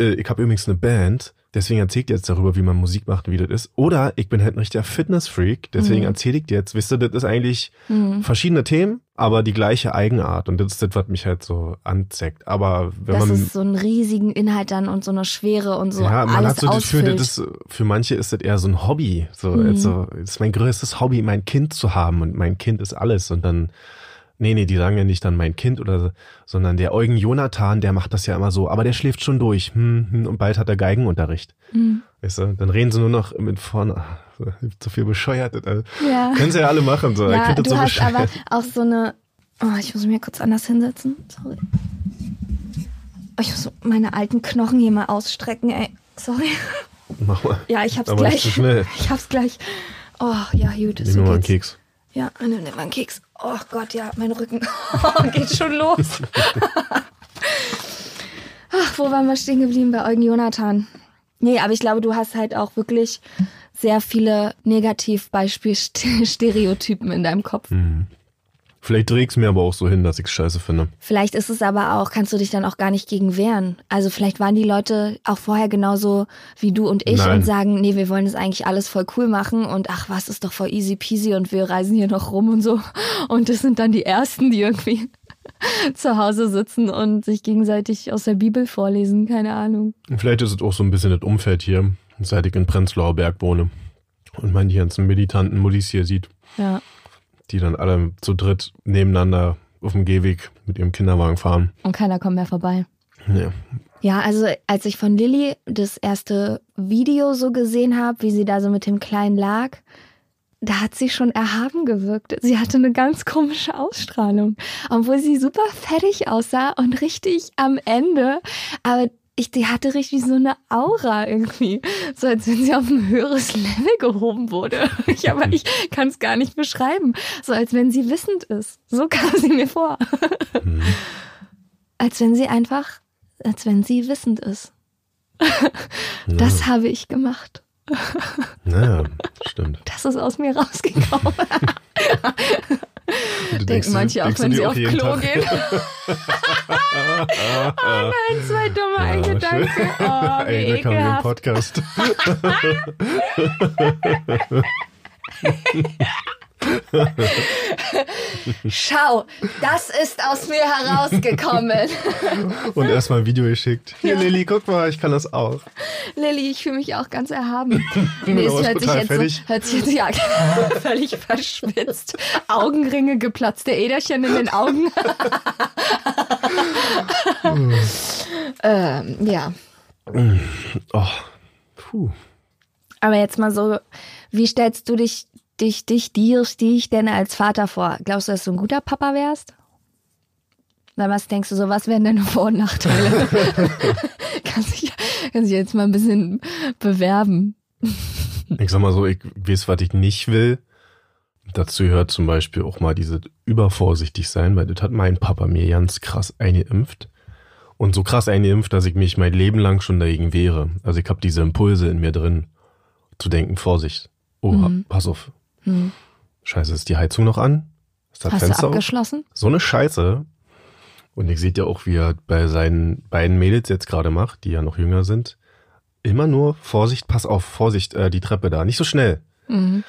äh, ich habe übrigens eine Band, deswegen erzähle ich dir jetzt darüber, wie man Musik macht und wie das ist. Oder ich bin halt ein richtiger Fitnessfreak, deswegen Mhm. erzähle ich dir jetzt, wisst ihr, das ist eigentlich Mhm. verschiedene Themen, aber die gleiche Eigenart. Und das ist das, was mich halt so anzeigt. Aber wenn Dass man. es so einen riesigen Inhalt dann und so eine Schwere und so ja, man alles hat so das Gefühl, ausfüllt. das ist, für manche ist das eher so ein Hobby. So, Mhm. also, das ist mein größtes Hobby, mein Kind zu haben und mein Kind ist alles. Und dann, nee, nee, die sagen ja nicht dann mein Kind oder so, sondern der Eugen Jonathan, der macht das ja immer so, aber der schläft schon durch. Hm, hm, und bald hat er Geigenunterricht. Mhm. Weißt du, dann reden sie nur noch mit vorne. Ah, Zu viel bescheuert. Das, Ja. Können sie ja alle machen. So. ich Ja, du so hast bescheuert. aber auch so eine. Oh, ich muss mich mal kurz anders hinsetzen. Sorry. Oh, ich muss meine alten Knochen hier mal ausstrecken, ey. Sorry. Mach mal. Ja, ich hab's Aber gleich. Ich hab's gleich. Oh, ja, gut. Nimm So mir mal einen. Keks. Ja, nimm nimm mal einen Keks. Oh Gott, ja, mein Rücken. Geht schon los. Ach, wo waren wir stehen geblieben? Bei Eugen Jonathan. Nee, aber ich glaube, du hast halt auch wirklich sehr viele Negativbeispielstereotypen in deinem Kopf. Mhm. Vielleicht drehe ich es mir aber auch so hin, dass ich es scheiße finde. Vielleicht ist es aber auch, kannst du dich dann auch gar nicht gegen wehren. Also vielleicht waren die Leute auch vorher genauso wie du und ich Nein. und sagen, nee, wir wollen das eigentlich alles voll cool machen und ach was, ist doch voll easy peasy und wir reisen hier noch rum und so. Und das sind dann die Ersten, die irgendwie zu Hause sitzen und sich gegenseitig aus der Bibel vorlesen, keine Ahnung. Und Vielleicht ist es auch so ein bisschen das Umfeld hier, seit ich in Prenzlauer Berg wohne und man die ganzen militanten Muddies hier sieht, Ja. Die dann alle zu dritt nebeneinander auf dem Gehweg mit ihrem Kinderwagen fahren. Und keiner kommt mehr vorbei. Ja. Ja, also als ich von Lilly das erste Video so gesehen habe, wie sie da so mit dem Kleinen lag, da hat sie schon erhaben gewirkt. Sie hatte eine ganz komische Ausstrahlung, obwohl sie super fertig aussah und richtig am Ende. Aber ich, die hatte richtig so eine Aura irgendwie, so als wenn sie auf ein höheres Level gehoben wurde. Ich, aber ich kann es gar nicht beschreiben, so als wenn sie wissend ist. So kam sie mir vor, Mhm. als wenn sie einfach, als wenn sie wissend ist. Das habe ich gemacht. Naja, stimmt. Das ist aus mir rausgekommen. Denken manche auch, denkst wenn sie auf Klo Tag. gehen. oh nein, zwei dumme Ja, Gedanken. schön. Oh, wie Ey, willkommen im ekelhaft. Podcast. Schau, das ist aus mir herausgekommen. Und erstmal ein Video geschickt. Hier, Lilly, guck mal, ich kann das auch. Lilly, ich fühle mich auch ganz erhaben. Nee, es hört sich, jetzt so, hört sich jetzt ja völlig verschwitzt. Augenringe, geplatzte Äderchen in den Augen. ähm, ja. Oh, puh. Aber jetzt mal so, wie stellst du dich, dich, dich, dir, dich denn als Vater vor? Glaubst du, dass du ein guter Papa wärst? Na, was denkst du so, was wären deine Vor- und Nachteile? kannst dich, kannst dich jetzt mal ein bisschen bewerben. Ich sag mal so, ich weiß, was ich nicht will. Dazu gehört zum Beispiel auch mal diese übervorsichtig sein, weil das hat mein Papa mir ganz krass eingeimpft. Und so krass eingeimpft, dass ich mich mein Leben lang schon dagegen wehre. Also ich habe diese Impulse in mir drin, zu denken, Vorsicht. Oh, Mhm. pass auf. Hm. Scheiße, ist die Heizung noch an? Ist das Hast du Fenster auf? abgeschlossen? So eine Scheiße. Und ich sehe ja auch, wie er bei seinen beiden Mädels jetzt gerade macht, die ja noch jünger sind. Immer nur Vorsicht, pass auf, Vorsicht, äh, die Treppe da, nicht so schnell. Mhm.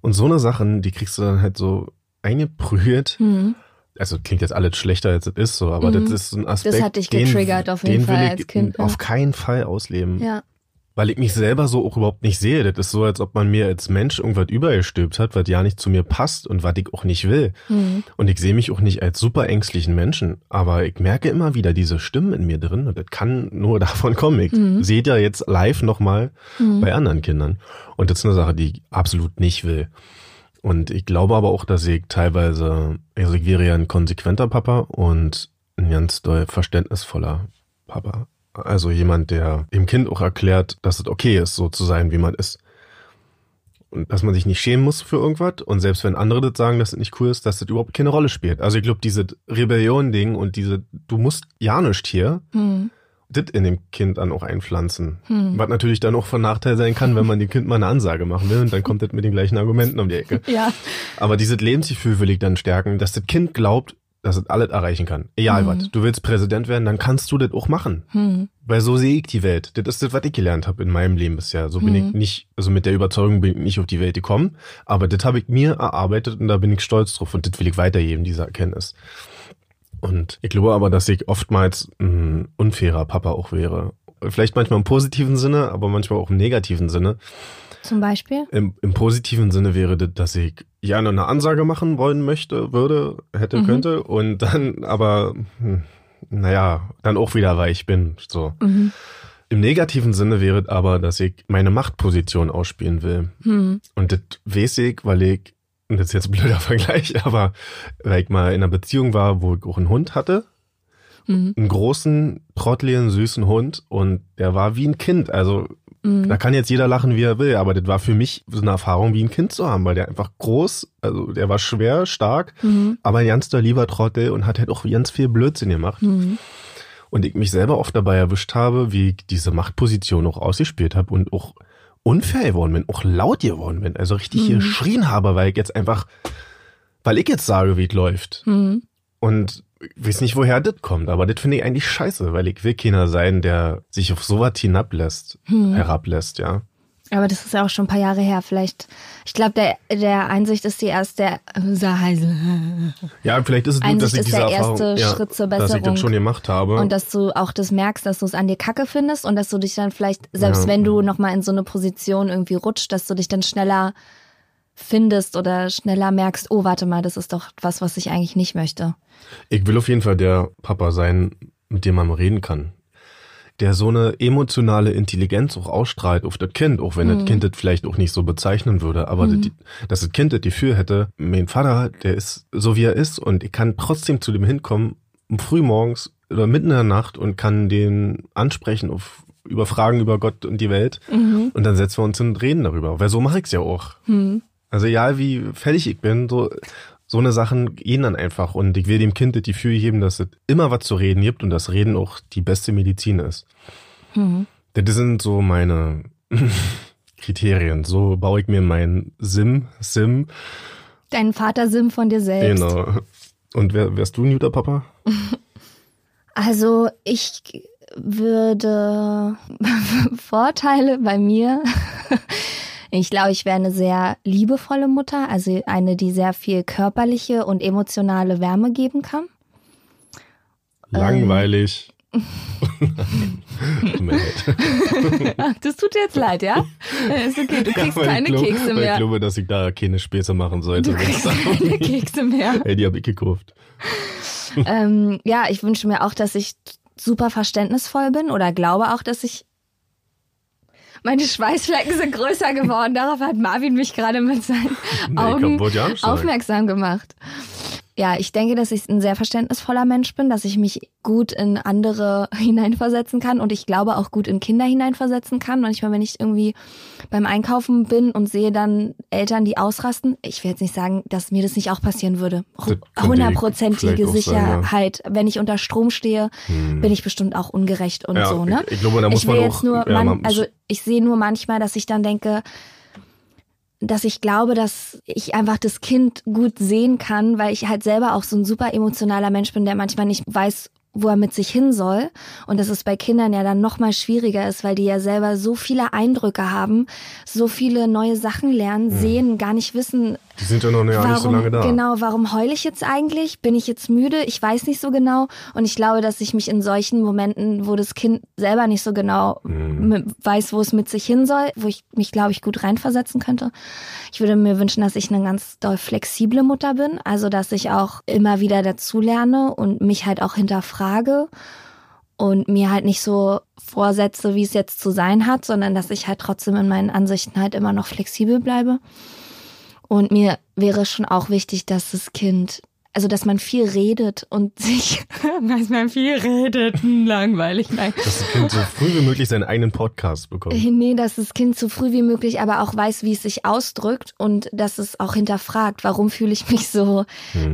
Und so eine Sachen, die kriegst du dann halt so eingeprügelt. Mhm. Also klingt jetzt alles schlechter als es ist so, aber Mhm. das ist so ein Aspekt. hat dich den- getriggert auf jeden den Fall ich als Kind? Auf keinen Fall ausleben. Ja. Weil ich mich selber so auch überhaupt nicht sehe. Das ist so, als ob man mir als Mensch irgendwas übergestülpt hat, was ja nicht zu mir passt und was ich auch nicht will. Mhm. Und ich sehe mich auch nicht als super ängstlichen Menschen. Aber ich merke immer wieder diese Stimmen in mir drin und das kann nur davon kommen. Ich Mhm. sehe ja jetzt live nochmal Mhm. bei anderen Kindern. Und das ist eine Sache, die ich absolut nicht will. Und ich glaube aber auch, dass ich teilweise, also ich wäre ja ein konsequenter Papa und ein ganz doll verständnisvoller Papa. Also jemand, der dem Kind auch erklärt, dass es okay ist, so zu sein, wie man ist. Und dass man sich nicht schämen muss für irgendwas. Und selbst wenn andere das sagen, dass es nicht cool ist, dass das überhaupt keine Rolle spielt. Also ich glaube, diese Rebellion-Ding und diese, du musst ja nicht hier, Mhm. das in dem Kind dann auch einpflanzen. Hm. Was natürlich dann auch von Nachteil sein kann, wenn man dem Kind mal eine Ansage machen will und dann kommt das mit den gleichen Argumenten um die Ecke. Ja. Aber dieses Lebensgefühl will ich dann stärken, dass das Kind glaubt, dass es alles erreichen kann. Egal Mhm. was. Du willst Präsident werden, dann kannst du das auch machen. Mhm. Weil so sehe ich die Welt. Das ist das, was ich gelernt habe in meinem Leben bisher. So bin Mhm. ich nicht, also mit der Überzeugung bin ich nicht auf die Welt gekommen, aber das habe ich mir erarbeitet und da bin ich stolz drauf und das will ich weitergeben, diese Erkenntnis. Und ich glaube aber, dass ich oftmals ein unfairer Papa auch wäre. Vielleicht manchmal im positiven Sinne, aber manchmal auch im negativen Sinne. Zum Beispiel? Im, Im positiven Sinne wäre das, dass ich gerne eine Ansage machen wollen möchte, würde, hätte, Mhm. könnte und dann aber, hm, naja, dann auch wieder weich bin. So. Mhm. Im negativen Sinne wäre aber, dass ich meine Machtposition ausspielen will. Mhm. Und das weiß ich, weil ich, und das ist jetzt ein blöder Vergleich, aber weil ich mal in einer Beziehung war, wo ich auch einen Hund hatte, Mhm. einen großen, trottligen, süßen Hund und der war wie ein Kind. Also Mhm. da kann jetzt jeder lachen, wie er will, aber das war für mich so eine Erfahrung, wie ein Kind zu haben, weil der einfach groß, also der war schwer, stark, Mhm. aber ein ganz der lieber Trottel und hat halt auch ganz viel Blödsinn gemacht. Mhm. Und ich mich selber oft dabei erwischt habe, wie ich diese Machtposition auch ausgespielt habe und auch unfair geworden bin, auch laut geworden bin, also richtig Mhm. geschrien habe, weil ich jetzt einfach weil ich jetzt sage, wie es läuft. Hm. Und ich weiß nicht, woher das kommt, aber das finde ich eigentlich scheiße, weil ich will keiner sein, der sich auf sowas hinablässt, Hm. herablässt, ja. Aber das ist ja auch schon ein paar Jahre her. Vielleicht, ich glaube, der, der Einsicht ist die erste, heiße. Ja, vielleicht ist es gut, Einsicht dass ich ist diese der erste ja, Schritt zur dass ich Besserung. das schon gemacht habe. Und dass du auch das merkst, dass du es an dir kacke findest und dass du dich dann vielleicht, selbst Ja. wenn du nochmal in so eine Position irgendwie rutscht, dass du dich dann schneller findest oder schneller merkst, oh, warte mal, das ist doch was, was ich eigentlich nicht möchte. Ich will auf jeden Fall der Papa sein, mit dem man reden kann. Der so eine emotionale Intelligenz auch ausstrahlt auf das Kind, auch wenn das Kind das vielleicht auch nicht so bezeichnen würde, aber die, dass das Kind das Gefühl hätte, mein Vater, der ist so wie er ist und ich kann trotzdem zu dem hinkommen, früh morgens oder mitten in der Nacht und kann den ansprechen auf über Fragen über Gott und die Welt und dann setzen wir uns hin und reden darüber. Weil so mache ich's ja auch. Also egal wie fertig ich bin, so, so eine Sachen gehen dann einfach. Und ich will dem Kind das Gefühl geben, dass es immer was zu reden gibt und dass Reden auch die beste Medizin ist. Das sind so meine Kriterien. So baue ich mir mein Sim, Sim, Dein Vater Sim von dir selbst. genau. Und wer, wärst du ein guter Papa? Also ich würde Vorteile bei mir. Ich glaube, ich wäre eine sehr liebevolle Mutter, also eine, die sehr viel körperliche und emotionale Wärme geben kann. Langweilig. Leid. Ach, das tut dir jetzt leid, ja? Ist okay, du kriegst ich keine glaub- Kekse weil Ich mehr. glaube, dass ich da keine Späße machen sollte. Du kriegst keine Kekse mehr. Ey, die habe ich gekauft. ähm, ja, ich wünsche mir auch, dass ich super verständnisvoll bin oder glaube auch, dass ich. Meine Schweißflecken sind größer geworden. Darauf hat Marvin mich gerade mit seinen Augen aufmerksam gemacht. Ja, ich denke, dass ich ein sehr verständnisvoller Mensch bin, dass ich mich gut in andere hineinversetzen kann und ich glaube auch gut in Kinder hineinversetzen kann. Manchmal, wenn ich irgendwie beim Einkaufen bin und sehe dann Eltern, die ausrasten, ich will jetzt nicht sagen, dass mir das nicht auch passieren würde. Hundertprozentige auch sein, ja. Sicherheit. Wenn ich unter Strom stehe, bin ich bestimmt auch ungerecht und Ja, so, ne? ich- ich glaube, da muss ich man auch- nur, ja, man, also ich sehe nur manchmal, dass ich dann denke, dass ich glaube, dass ich einfach das Kind gut sehen kann, weil ich halt selber auch so ein super emotionaler Mensch bin, der manchmal nicht weiß, wo er mit sich hin soll. Und dass es bei Kindern ja dann noch mal schwieriger ist, weil die ja selber so viele Eindrücke haben, so viele neue Sachen lernen, sehen, gar nicht wissen, Die sind ja noch ja, warum, nicht so lange da. Genau, warum heule ich jetzt eigentlich? Bin ich jetzt müde? Ich weiß nicht so genau. Und ich glaube, dass ich mich in solchen Momenten, wo das Kind selber nicht so genau Mhm. weiß, wo es mit sich hin soll, wo ich mich, glaube ich, gut reinversetzen könnte. Ich würde mir wünschen, dass ich eine ganz doll flexible Mutter bin. Also, dass ich auch immer wieder dazulerne und mich halt auch hinterfrage und mir halt nicht so vorsetze, wie es jetzt zu sein hat, sondern dass ich halt trotzdem in meinen Ansichten halt immer noch flexibel bleibe. Und mir wäre schon auch wichtig, dass das Kind, also dass man viel redet und sich, dass man viel redet, hm, langweilig, nein. Dass das Kind so früh wie möglich seinen eigenen Podcast bekommt. Nee, dass das Kind so früh wie möglich aber auch weiß, wie es sich ausdrückt und dass es auch hinterfragt, warum fühle ich mich so,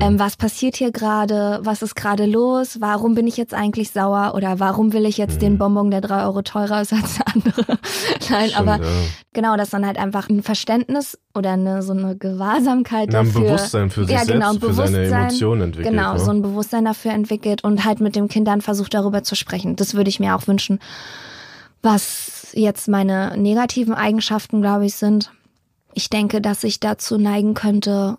ähm, was passiert hier gerade, was ist gerade los, warum bin ich jetzt eigentlich sauer oder warum will ich jetzt den Bonbon, der drei Euro teurer ist als der andere. Nein, Stimmt, aber ja. genau, dass dann halt einfach ein Verständnis oder eine, so eine Gewahrsamkeit Ja, ein dafür. Bewusstsein für sich ja, genau, selbst, ein für seine Bewusstsein, Emotionen entwickelt. Genau, ne? so ein Bewusstsein dafür entwickelt und halt mit dem Kind dann versucht, darüber zu sprechen. Das würde ich mir auch wünschen. Was jetzt meine negativen Eigenschaften, glaube ich, sind. Ich denke, dass ich dazu neigen könnte,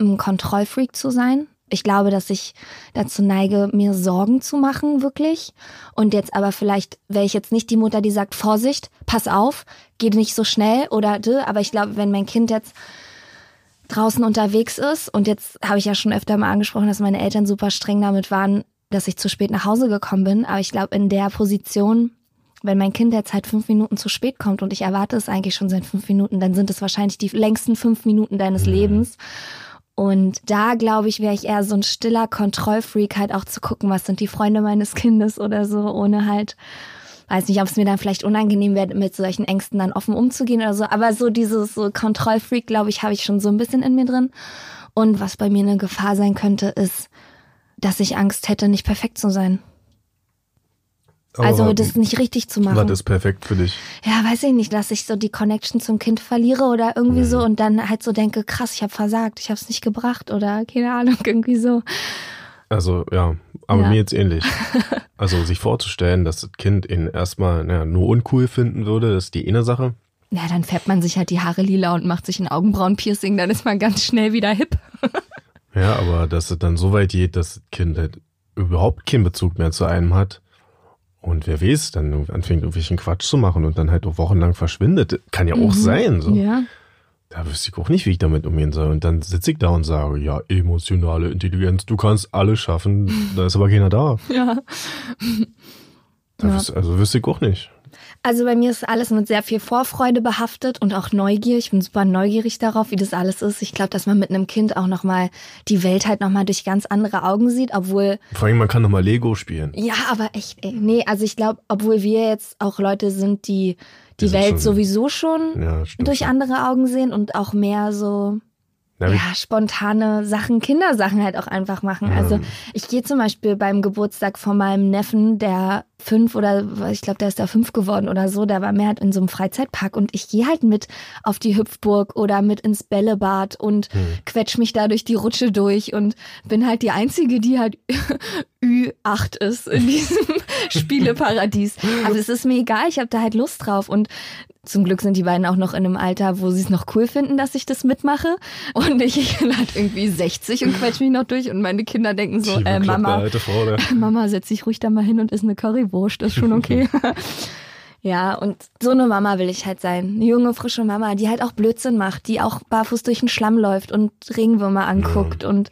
ein Kontrollfreak zu sein. Ich glaube, dass ich dazu neige, mir Sorgen zu machen, wirklich. Und jetzt aber vielleicht wäre ich jetzt nicht die Mutter, die sagt, Vorsicht, pass auf, geh nicht so schnell oder. Aber ich glaube, wenn mein Kind jetzt draußen unterwegs ist und jetzt habe ich ja schon öfter mal angesprochen, dass meine Eltern super streng damit waren, dass ich zu spät nach Hause gekommen bin. Aber ich glaube, in der Position, wenn mein Kind jetzt halt fünf Minuten zu spät kommt und ich erwarte es eigentlich schon seit fünf Minuten, dann sind es wahrscheinlich die längsten fünf Minuten deines Lebens. Und da, glaube ich, wäre ich eher so ein stiller Kontrollfreak, halt auch zu gucken, was sind die Freunde meines Kindes oder so, ohne halt, weiß nicht, ob es mir dann vielleicht unangenehm wäre, mit solchen Ängsten dann offen umzugehen oder so. Aber so dieses so Kontrollfreak, glaube ich, habe ich schon so ein bisschen in mir drin. Und was bei mir eine Gefahr sein könnte, ist, dass ich Angst hätte, nicht perfekt zu sein. Aber also wa- das nicht richtig zu War machen. das perfekt für dich? Ja, weiß ich nicht, dass ich so die Connection zum Kind verliere oder irgendwie Mhm. so und dann halt so denke, krass, ich habe versagt, ich habe es nicht gebracht oder keine Ahnung, irgendwie so. Also ja, aber Ja. mir jetzt ähnlich. Also sich vorzustellen, dass das Kind ihn erstmal naja, nur uncool finden würde, ist die eine Sache. Ja, dann färbt man sich halt die Haare lila und macht sich ein Augenbrauenpiercing, dann ist man ganz schnell wieder hip. Ja, aber dass es dann so weit geht, dass das Kind halt überhaupt keinen Bezug mehr zu einem hat. Und wer weiß, dann anfängt irgendwelchen Quatsch zu machen und dann halt auch wochenlang verschwindet. Kann ja auch sein. So. Mhm. Ja. Da wüsste ich auch nicht, wie ich damit umgehen soll. Und dann sitze ich da und sage, ja, emotionale Intelligenz, du kannst alles schaffen, da ist aber keiner da. Ja. Da Ja. wüsste, also wüsste ich auch nicht. Also bei mir ist alles mit sehr viel Vorfreude behaftet und auch Neugier. Ich bin super neugierig darauf, wie das alles ist. Ich glaube, dass man mit einem Kind auch nochmal die Welt halt nochmal durch ganz andere Augen sieht, obwohl Vor allem, man kann nochmal Lego spielen. Ja, aber echt, ey. Nee, also ich glaube, obwohl wir jetzt auch Leute sind, die die Die Welt schon- sowieso schon Ja, durch andere Augen sehen und auch mehr so wie- ja, spontane Sachen, Kindersachen halt auch einfach machen. Ja. Also ich gehe zum Beispiel beim Geburtstag von meinem Neffen, der fünf oder ich glaube, der ist da fünf geworden oder so, der war mehr halt in so einem Freizeitpark und ich gehe halt mit auf die Hüpfburg oder mit ins Bällebad und Hm. quetsch mich da durch die Rutsche durch und bin halt die Einzige, die halt Ü8 ist in diesem Spieleparadies. Aber es ist mir egal, ich habe da halt Lust drauf und zum Glück sind die beiden auch noch in einem Alter, wo sie es noch cool finden, dass ich das mitmache. Und ich bin halt irgendwie 60 und quetsch mich noch durch und meine Kinder denken so, äh, Mama, Frau, da. Mama, setz dich ruhig da mal hin und isst eine Currywurst, ist schon okay. ja, und so eine Mama will ich halt sein. Eine junge, frische Mama, die halt auch Blödsinn macht, die auch barfuß durch den Schlamm läuft und Regenwürmer anguckt und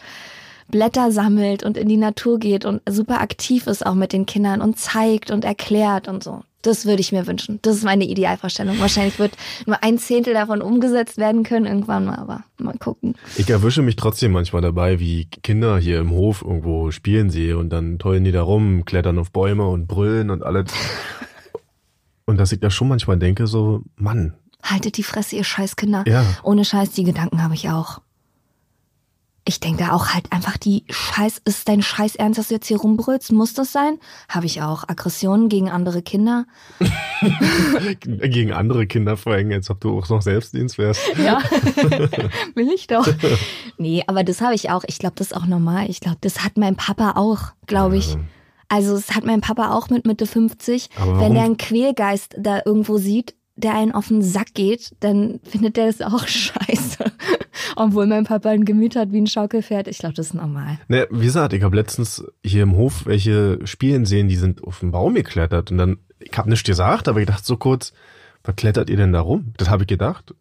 Blätter sammelt und in die Natur geht und super aktiv ist auch mit den Kindern und zeigt und erklärt und so. Das würde ich mir wünschen. Das ist meine Idealvorstellung. Wahrscheinlich wird nur ein Zehntel davon umgesetzt werden können irgendwann mal, aber mal gucken. Ich erwische mich trotzdem manchmal dabei, wie Kinder hier im Hof irgendwo spielen sehe und dann tollen die da rum, klettern auf Bäume und brüllen und alles. und dass ich da schon manchmal denke, so, Mann, Haltet die Fresse, ihr Scheißkinder. Ja. Ohne Scheiß, die Gedanken habe ich auch. Ich denke auch halt einfach die Scheiß, ist dein Scheiß ernst, dass du jetzt hier rumbrüllst? Muss das sein? Habe ich auch. Aggressionen gegen andere Kinder. gegen andere Kinder verhängen, als ob du auch noch Selbstdienst wärst. Ja, will ich doch. Nee, aber das habe ich auch. Ich glaube, das ist auch normal. Ich glaube, das hat mein Papa auch, glaube ich. Also es hat mein Papa auch mit Mitte 50. Aber Wenn der einen Quälgeist da irgendwo sieht, der einen auf den Sack geht, dann findet der das auch scheiße. Obwohl mein Papa ein Gemüt hat wie ein Schaukelpferd. Ich glaube, das ist normal. Ne, wie gesagt, ich habe letztens hier im Hof welche spielen sehen, die sind auf den Baum geklettert und dann, ich habe nichts gesagt, aber ich dachte so kurz, was klettert ihr denn da rum? Das habe ich gedacht.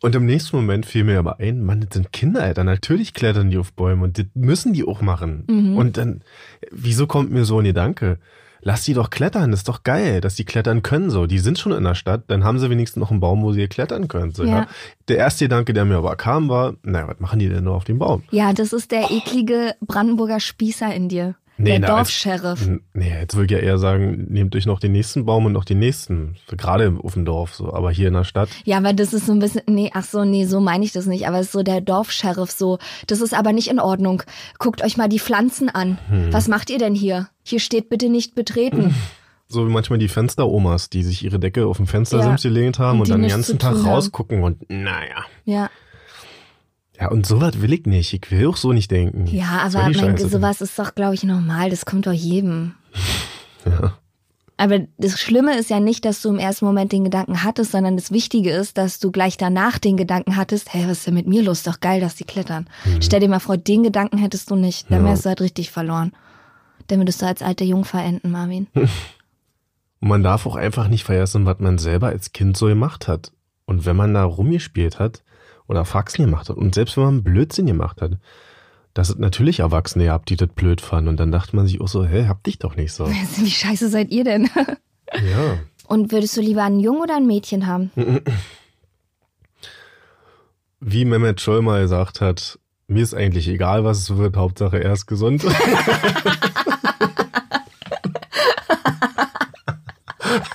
Und im nächsten Moment fiel mir aber ein, Mann, das sind Kinder, Alter. Natürlich klettern die auf Bäume und das müssen die auch machen. Mhm. Und dann, wieso kommt mir so ein Gedanke? Lass die doch klettern, das ist doch geil, dass die klettern können so. Die sind schon in der Stadt, dann haben sie wenigstens noch einen Baum, wo sie klettern können. So, ja. Ja. Der erste Gedanke, der mir aber kam, war, naja, was machen die denn nur auf dem Baum? Ja, das ist der eklige Brandenburger Spießer in dir. Der na, als- Dorfscheriff. Nee, jetzt würde ich ja eher sagen, nehmt euch noch den nächsten Baum und noch den nächsten. Gerade auf dem Dorf so, aber hier in der Stadt. Ja, aber das ist so ein bisschen, nee, ach so, nee, so meine ich das nicht, aber es ist so der Dorfscheriff so. Das ist aber nicht in Ordnung. Guckt euch mal die Pflanzen an. Hm. Was macht ihr denn hier? Hier steht bitte nicht betreten. So wie manchmal die Fensteromas, die sich ihre Decke auf dem Fenstersims Ja. gelegt haben Und und, dann den ganzen Tag haben. rausgucken und naja. Ja. Ja, und sowas will ich nicht. Ich will auch so nicht denken. Ja, aber mein, sowas ist doch, glaube ich, normal. Das kommt doch jedem. Ja. Aber das Schlimme ist ja nicht, dass du im ersten Moment den Gedanken hattest, sondern das Wichtige ist, dass du gleich danach den Gedanken hattest, hey, was ist denn mit mir los? Doch geil, dass die klettern. Stell dir mal vor, den Gedanken hättest du nicht. Dann Mhm. Ja. wärst du halt richtig verloren. Dann würdest du als alter Jungfer enden, Marvin. Und man darf auch einfach nicht vergessen, was man selber als Kind so gemacht hat. Und wenn man da rumgespielt hat oder Faxen gemacht hat und selbst wenn man Blödsinn gemacht hat, dass es natürlich Erwachsene gab, die das blöd fanden. Und dann dachte man sich auch so, hä, hab dich doch nicht so. Wie scheiße seid ihr denn? Ja. Und würdest du lieber einen Jungen oder ein Mädchen haben? Wie Mehmet Scholl mal gesagt hat, mir ist eigentlich egal, was es wird, Hauptsache er ist gesund.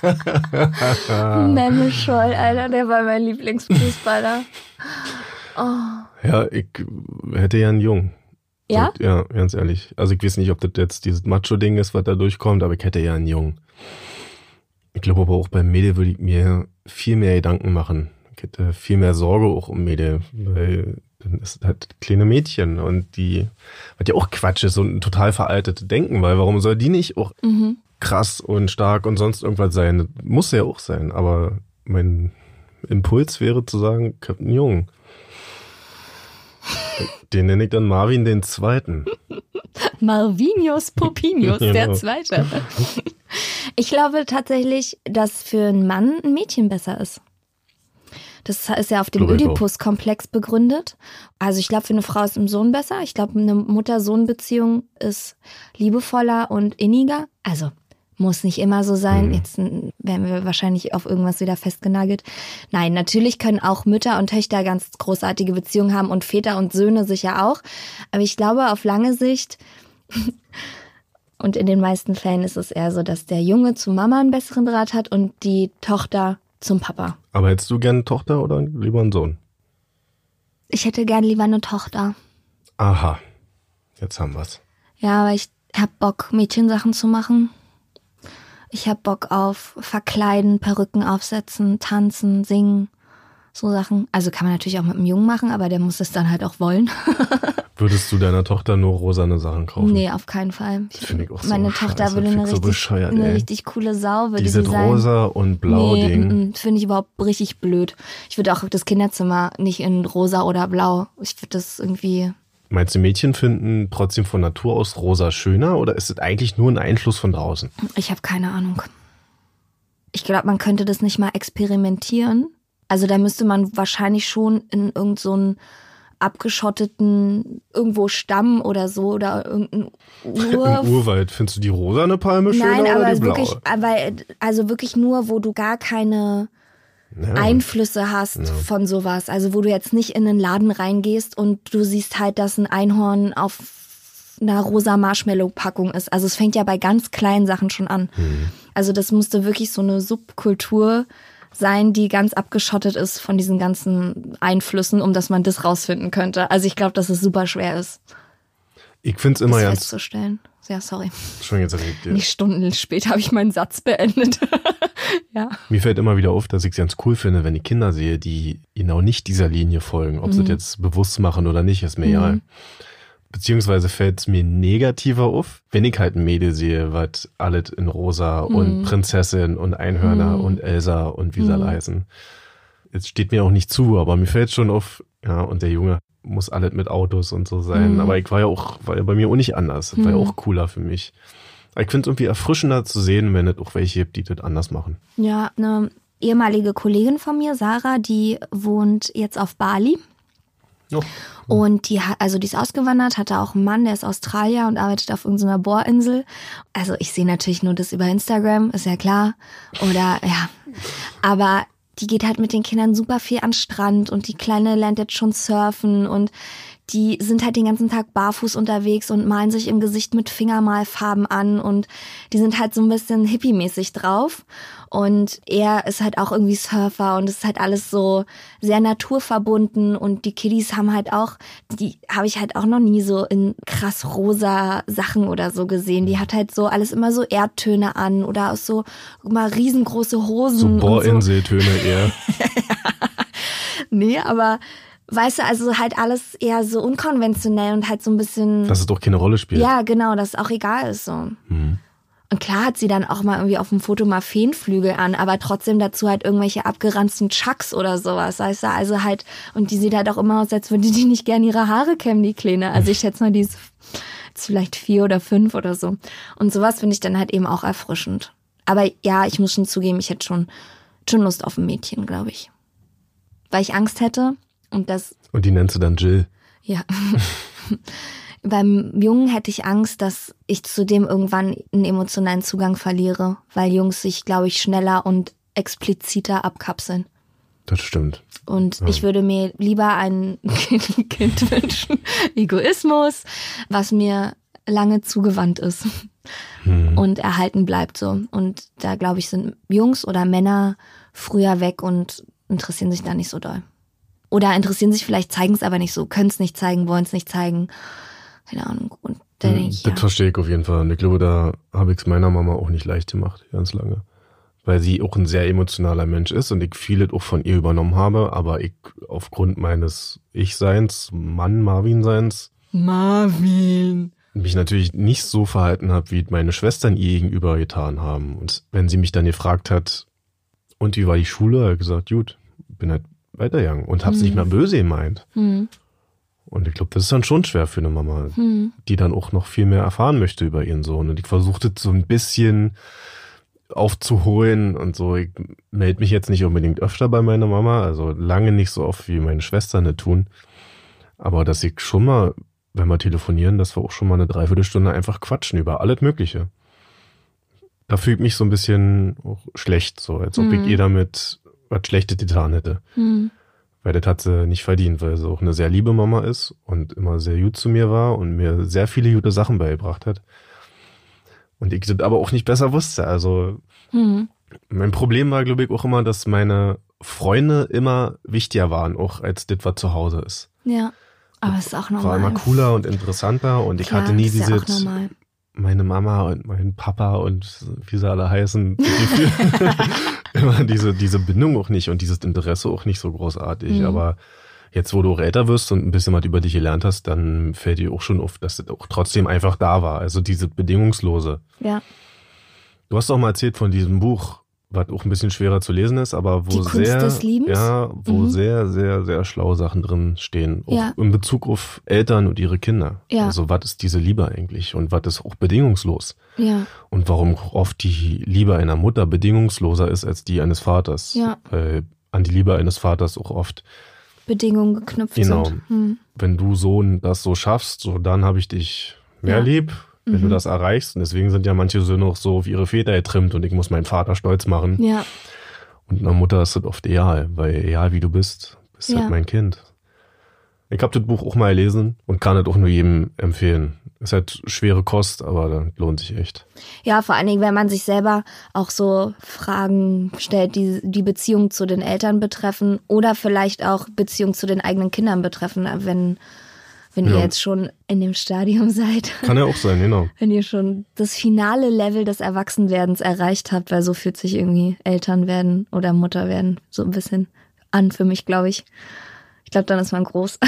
Memme Scholl, Alter, der war mein Lieblingsfußballer. ja, ich hätte ja einen Jungen. Ja? Ja, ganz ehrlich. Also ich weiß nicht, ob das jetzt dieses Macho-Ding ist, was da durchkommt, aber ich hätte ja einen Jungen. Ich glaube aber auch beim Mädel würde ich mir viel mehr Gedanken machen. Ich hätte viel mehr Sorge auch um Mädel, weil dann ist halt kleine Mädchen und die, was ja auch Quatsch ist, so ein total veraltetes Denken, weil warum soll die nicht auch Mhm. Krass und stark und sonst irgendwas sein? Muss ja auch sein, aber mein Impuls wäre zu sagen, einen Jungen. Den nenne ich dann Marvin den Zweiten. Malvinius Popinius, der Genau. Zweite. Ich glaube tatsächlich, dass für einen Mann ein Mädchen besser ist. Das ist ja auf dem. Oedipus-Komplex begründet. Also ich glaube, für eine Frau ist ein Sohn besser. Ich glaube, eine Mutter-Sohn-Beziehung ist liebevoller und inniger. Also muss nicht immer so sein. Mhm. Jetzt werden wir wahrscheinlich auf irgendwas wieder festgenagelt. Nein, natürlich können auch Mütter und Töchter ganz großartige Beziehungen haben und Väter und Söhne sicher auch. Aber ich glaube, auf lange Sicht und in den meisten Fällen ist es eher so, dass der Junge zu Mama einen besseren Draht hat und die Tochter zum Papa. Aber hättest du gern eine Tochter oder lieber einen Sohn? Ich hätte gern lieber eine Tochter. Aha, jetzt haben wir's. Ja, aber ich hab Bock, Mädchensachen zu machen. Ich hab Bock auf Verkleiden, Perücken aufsetzen, tanzen, singen, so Sachen. Also kann man natürlich auch mit einem Jungen machen, aber der muss es dann halt auch wollen. Würdest du deiner Tochter nur rosane Sachen kaufen? nee, auf keinen Fall. Finde ich auch so Meine scheiße. Tochter würde eine so richtig, eine ey. richtig coole Sau, würde Diese sie sein. rosa und blau nee, Ding. mm, mm, finde ich überhaupt richtig blöd. Ich würde auch das Kinderzimmer nicht in rosa oder blau. Ich würde das irgendwie. Meinst du, Mädchen finden trotzdem von Natur aus rosa schöner oder ist es eigentlich nur ein Einfluss von draußen? Ich habe keine Ahnung. Ich glaube, man könnte das nicht mal experimentieren. Also da müsste man wahrscheinlich schon in irgendeinen so abgeschotteten irgendwo Stamm oder so oder irgendein Ur Im Urwald findest du die rosane Palme schöner Nein, oder aber die blaue? wirklich, aber also wirklich nur, wo du gar keine Ja. Einflüsse hast von sowas. Also wo du jetzt nicht in einen Laden reingehst und du siehst halt, dass ein Einhorn auf einer rosa Marshmallow-Packung ist. Also es fängt ja bei ganz kleinen Sachen schon an. Also das musste wirklich so eine Subkultur sein, die ganz abgeschottet ist von diesen ganzen Einflüssen, um dass man das rausfinden könnte. Also ich glaube, dass es super schwer ist, Ich find's das immer ganz. festzustellen. Ja, sorry. Schon jetzt redet ihr. Nicht Stunden später habe ich meinen Satz beendet. ja. Mir fällt immer wieder auf, dass ich es ganz cool finde, wenn ich Kinder sehe, die genau nicht dieser Linie folgen. Ob sie das jetzt bewusst machen oder nicht, ist mir egal. Beziehungsweise fällt es mir negativer auf, wenn ich halt ein Mädel sehe, was alles in rosa und Prinzessin und Einhörner und Elsa und wie sie alle heißen. Jetzt steht mir auch nicht zu, aber mir fällt schon auf, ja, und der Junge muss alles mit Autos und so sein. Aber ich war ja auch, war ja bei mir auch nicht anders. Das war ja auch cooler für mich. Aber ich finde es irgendwie erfrischender zu sehen, wenn es auch welche gibt, die das anders machen. Ja, eine ehemalige Kollegin von mir, Sarah, die wohnt jetzt auf Bali. Ja. Und die hat, also die ist ausgewandert, hatte auch einen Mann, der ist Australier und arbeitet auf irgendeiner Bohrinsel. Also ich sehe natürlich nur das über Instagram, ist ja klar. Oder ja. Aber die geht halt mit den Kindern super viel an Strand und die Kleine lernt jetzt schon surfen und die sind halt den ganzen Tag barfuß unterwegs und malen sich im Gesicht mit Fingermalfarben an und die sind halt so ein bisschen hippie-mäßig drauf. Und er ist halt auch irgendwie Surfer und es ist halt alles so sehr naturverbunden und die Kiddies haben halt auch, die habe ich halt auch noch nie so in krass rosa Sachen oder so gesehen. Die hat halt so alles immer so Erdtöne an oder auch so immer riesengroße Hosen. So und so. Bohrinseltöne eher. Nee, aber weißt du, also halt alles eher so unkonventionell und halt so ein bisschen. Dass es doch keine Rolle spielt. ja, genau, dass es auch egal ist so. Und klar hat sie dann auch mal irgendwie auf dem Foto mal Feenflügel an, aber trotzdem dazu halt irgendwelche abgeranzten Chucks oder sowas, weißt du, also halt, und die sieht halt auch immer aus, als würde die nicht gern ihre Haare kämmen, die Kleine. Also ich schätze mal, die ist ist vielleicht vier oder fünf oder so. Und sowas finde ich dann halt eben auch erfrischend. Aber ja, ich muss schon zugeben, ich hätte schon, schon Lust auf ein Mädchen, glaube ich. Weil ich Angst hätte und das Und die nennst du dann Jill. ja. Beim Jungen hätte ich Angst, dass ich zu dem irgendwann einen emotionalen Zugang verliere, weil Jungs sich, glaube ich, schneller und expliziter abkapseln. Das stimmt. Und ich würde mir lieber ein Kind, kind wünschen, Egoismus, was mir lange zugewandt ist und erhalten bleibt so. Und da, glaube ich, sind Jungs oder Männer früher weg und interessieren sich da nicht so doll. Oder interessieren sich vielleicht, zeigen es aber nicht so, können es nicht zeigen, wollen es nicht zeigen. keine Ahnung. Und dann denke ich, Das ja. verstehe ich auf jeden Fall. Und ich glaube, da habe ich es meiner Mama auch nicht leicht gemacht, ganz lange. Weil sie auch ein sehr emotionaler Mensch ist und ich vieles auch von ihr übernommen habe, aber ich aufgrund meines Ich-Seins, Mann Marvin-Seins, Marvin. mich natürlich nicht so verhalten habe, wie meine Schwestern ihr gegenüber getan haben. Und wenn sie mich dann gefragt hat, und wie war die Schule, habe ich gesagt, gut, bin halt weitergegangen und habe es nicht mehr böse gemeint. Hm. Und ich glaube, das ist dann schon schwer für eine Mama, Hm. die dann auch noch viel mehr erfahren möchte über ihren Sohn. Und ich versuchte so ein bisschen aufzuholen und so. Ich melde mich jetzt nicht unbedingt öfter bei meiner Mama, also lange nicht so oft wie meine Schwestern das tun. Aber dass ich schon mal, wenn wir telefonieren, dass wir auch schon mal eine Dreiviertelstunde einfach quatschen über alles Mögliche. Da fühlt mich so ein bisschen auch schlecht, so als ob Mhm. ich ihr damit was Schlechtes getan hätte. Hm. Weil das hat sie nicht verdient, weil sie auch eine sehr liebe Mama ist und immer sehr gut zu mir war und mir sehr viele gute Sachen beigebracht hat. Und ich das aber auch nicht besser wusste. Also Hm. mein Problem war, glaube ich, auch immer, dass meine Freunde immer wichtiger waren, auch als das, was zu Hause ist. Ja. Aber es ist auch normal. War immer cooler und interessanter und ich Klar, hatte nie ist ja. Meine Mama und mein Papa und wie sie alle heißen, die- immer diese, diese Bindung auch nicht und dieses Interesse auch nicht so großartig. Mhm. Aber jetzt, wo du auch älter wirst und ein bisschen was über dich gelernt hast, dann fällt dir auch schon auf, dass das auch trotzdem einfach da war. Also diese bedingungslose. Ja. Du hast auch mal erzählt von diesem Buch, was auch ein bisschen schwerer zu lesen ist, aber wo sehr, ja, wo Mhm. sehr, sehr, sehr schlaue Sachen drin stehen. Auch Ja. in Bezug auf Eltern und ihre Kinder. Ja. Also was ist diese Liebe eigentlich und was ist auch bedingungslos? Ja. Und warum oft die Liebe einer Mutter bedingungsloser ist als die eines Vaters. Ja. Weil an die Liebe eines Vaters auch oft, Bedingungen geknüpft Genau. sind. Hm. wenn du Sohn das so schaffst, so dann habe ich dich mehr Ja. lieb, wenn Mhm. du das erreichst. Und deswegen sind ja manche Söhne auch so auf ihre Väter getrimmt und ich muss meinen Vater stolz machen. Ja. Und einer Mutter ist das oft egal, weil egal wie du bist, bist Ja. halt mein Kind. Ich habe das Buch auch mal gelesen und kann es auch nur jedem empfehlen. Ist halt schwere Kost, aber das lohnt sich echt. Ja, vor allen Dingen, wenn man sich selber auch so Fragen stellt, die die Beziehung zu den Eltern betreffen oder vielleicht auch Beziehung zu den eigenen Kindern betreffen, wenn, wenn ihr Ja. jetzt schon in dem Stadium seid. Kann ja auch sein, genau. Wenn ihr schon das finale Level des Erwachsenwerdens erreicht habt, weil so fühlt sich irgendwie Eltern werden oder Mutter werden so ein bisschen an für mich, glaube ich. Ich glaube, dann ist man groß.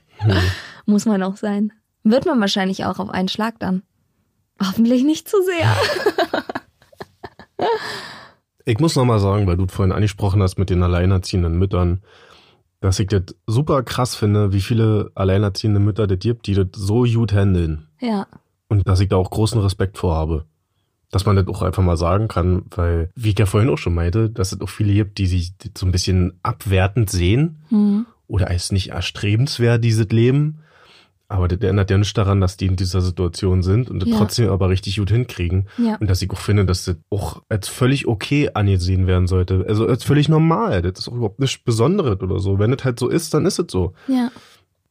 Muss man auch sein. Wird man wahrscheinlich auch auf einen Schlag dann. Hoffentlich nicht zu sehr. Ich muss nochmal sagen, weil du vorhin angesprochen hast mit den alleinerziehenden Müttern, dass ich das super krass finde, wie viele alleinerziehende Mütter das gibt, die das so gut handeln. Ja. Und dass ich da auch großen Respekt vor habe. Dass man das auch einfach mal sagen kann, weil, wie ich ja vorhin auch schon meinte, dass es auch viele gibt, die sich so ein bisschen abwertend sehen Hm. oder als nicht erstrebenswert, dieses Leben. Aber das ändert ja nicht daran, dass die in dieser Situation sind und das Ja. trotzdem aber richtig gut hinkriegen. Ja. Und dass ich auch finde, dass das auch als völlig okay angesehen werden sollte. Also als völlig normal. Das ist auch überhaupt nichts Besonderes oder so. Wenn es halt so ist, dann ist es so. Ja.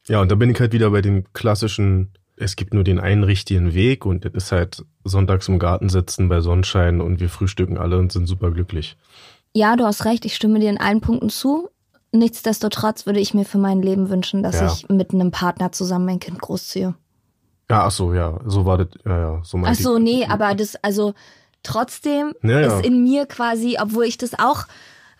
Ja, und da bin ich halt wieder bei dem klassischen, es gibt nur den einen richtigen Weg und das ist halt sonntags im Garten sitzen bei Sonnenschein und wir frühstücken alle und sind super glücklich. Ja, du hast recht, ich stimme dir in allen Punkten zu. Nichtsdestotrotz würde ich mir für mein Leben wünschen, dass Ja. ich mit einem Partner zusammen mein Kind großziehe. Ja, ach so, ja, so war das, ja, ja, so Ach meinte so, nee, aber das, also trotzdem Ja, ja. ist in mir quasi, obwohl ich das auch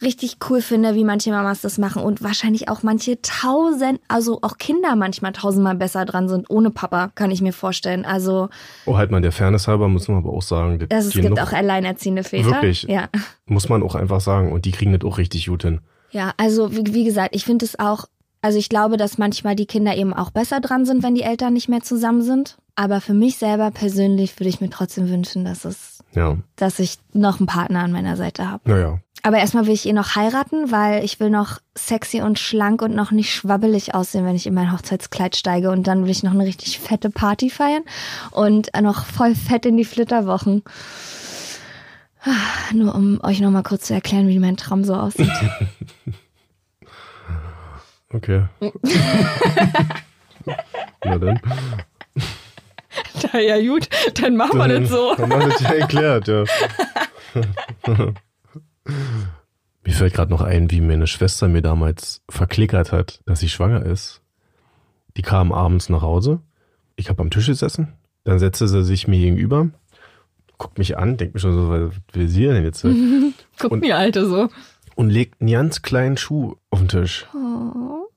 richtig cool finde, wie manche Mamas das machen und wahrscheinlich auch manche tausend, also auch Kinder manchmal tausendmal besser dran sind ohne Papa, kann ich mir vorstellen. Also Oh, halt mal der Fairness halber muss man aber auch sagen, das also es gibt auch alleinerziehende Väter. Wirklich? Ja. muss man auch einfach sagen und die kriegen das auch richtig gut hin. Ja, also wie, wie gesagt, ich finde es auch, also ich glaube, dass manchmal die Kinder eben auch besser dran sind, wenn die Eltern nicht mehr zusammen sind. Aber für mich selber persönlich würde ich mir trotzdem wünschen, dass es, Ja, dass ich noch einen Partner an meiner Seite habe. naja. Aber erstmal will ich ihn noch heiraten, weil ich will noch sexy und schlank und noch nicht schwabbelig aussehen, wenn ich in mein Hochzeitskleid steige. Und dann will ich noch eine richtig fette Party feiern und noch voll fett in die Flitterwochen. Ah, Nur um euch noch mal kurz zu erklären, wie mein Traum so aussieht. Okay. Na dann. Na ja, gut, dann machen Dann haben wir das ja erklärt, ja. mir fällt gerade noch ein, wie meine Schwester mir damals verklickert hat, dass sie schwanger ist. Die kam abends nach Hause ich habe am Tisch gesessen, dann setzte sie sich mir gegenüber, guckt mich an, denkt mir schon so, was will sie denn jetzt? Guck Und- mir, Alte, so. Und legt einen ganz kleinen Schuh auf den Tisch. Oh,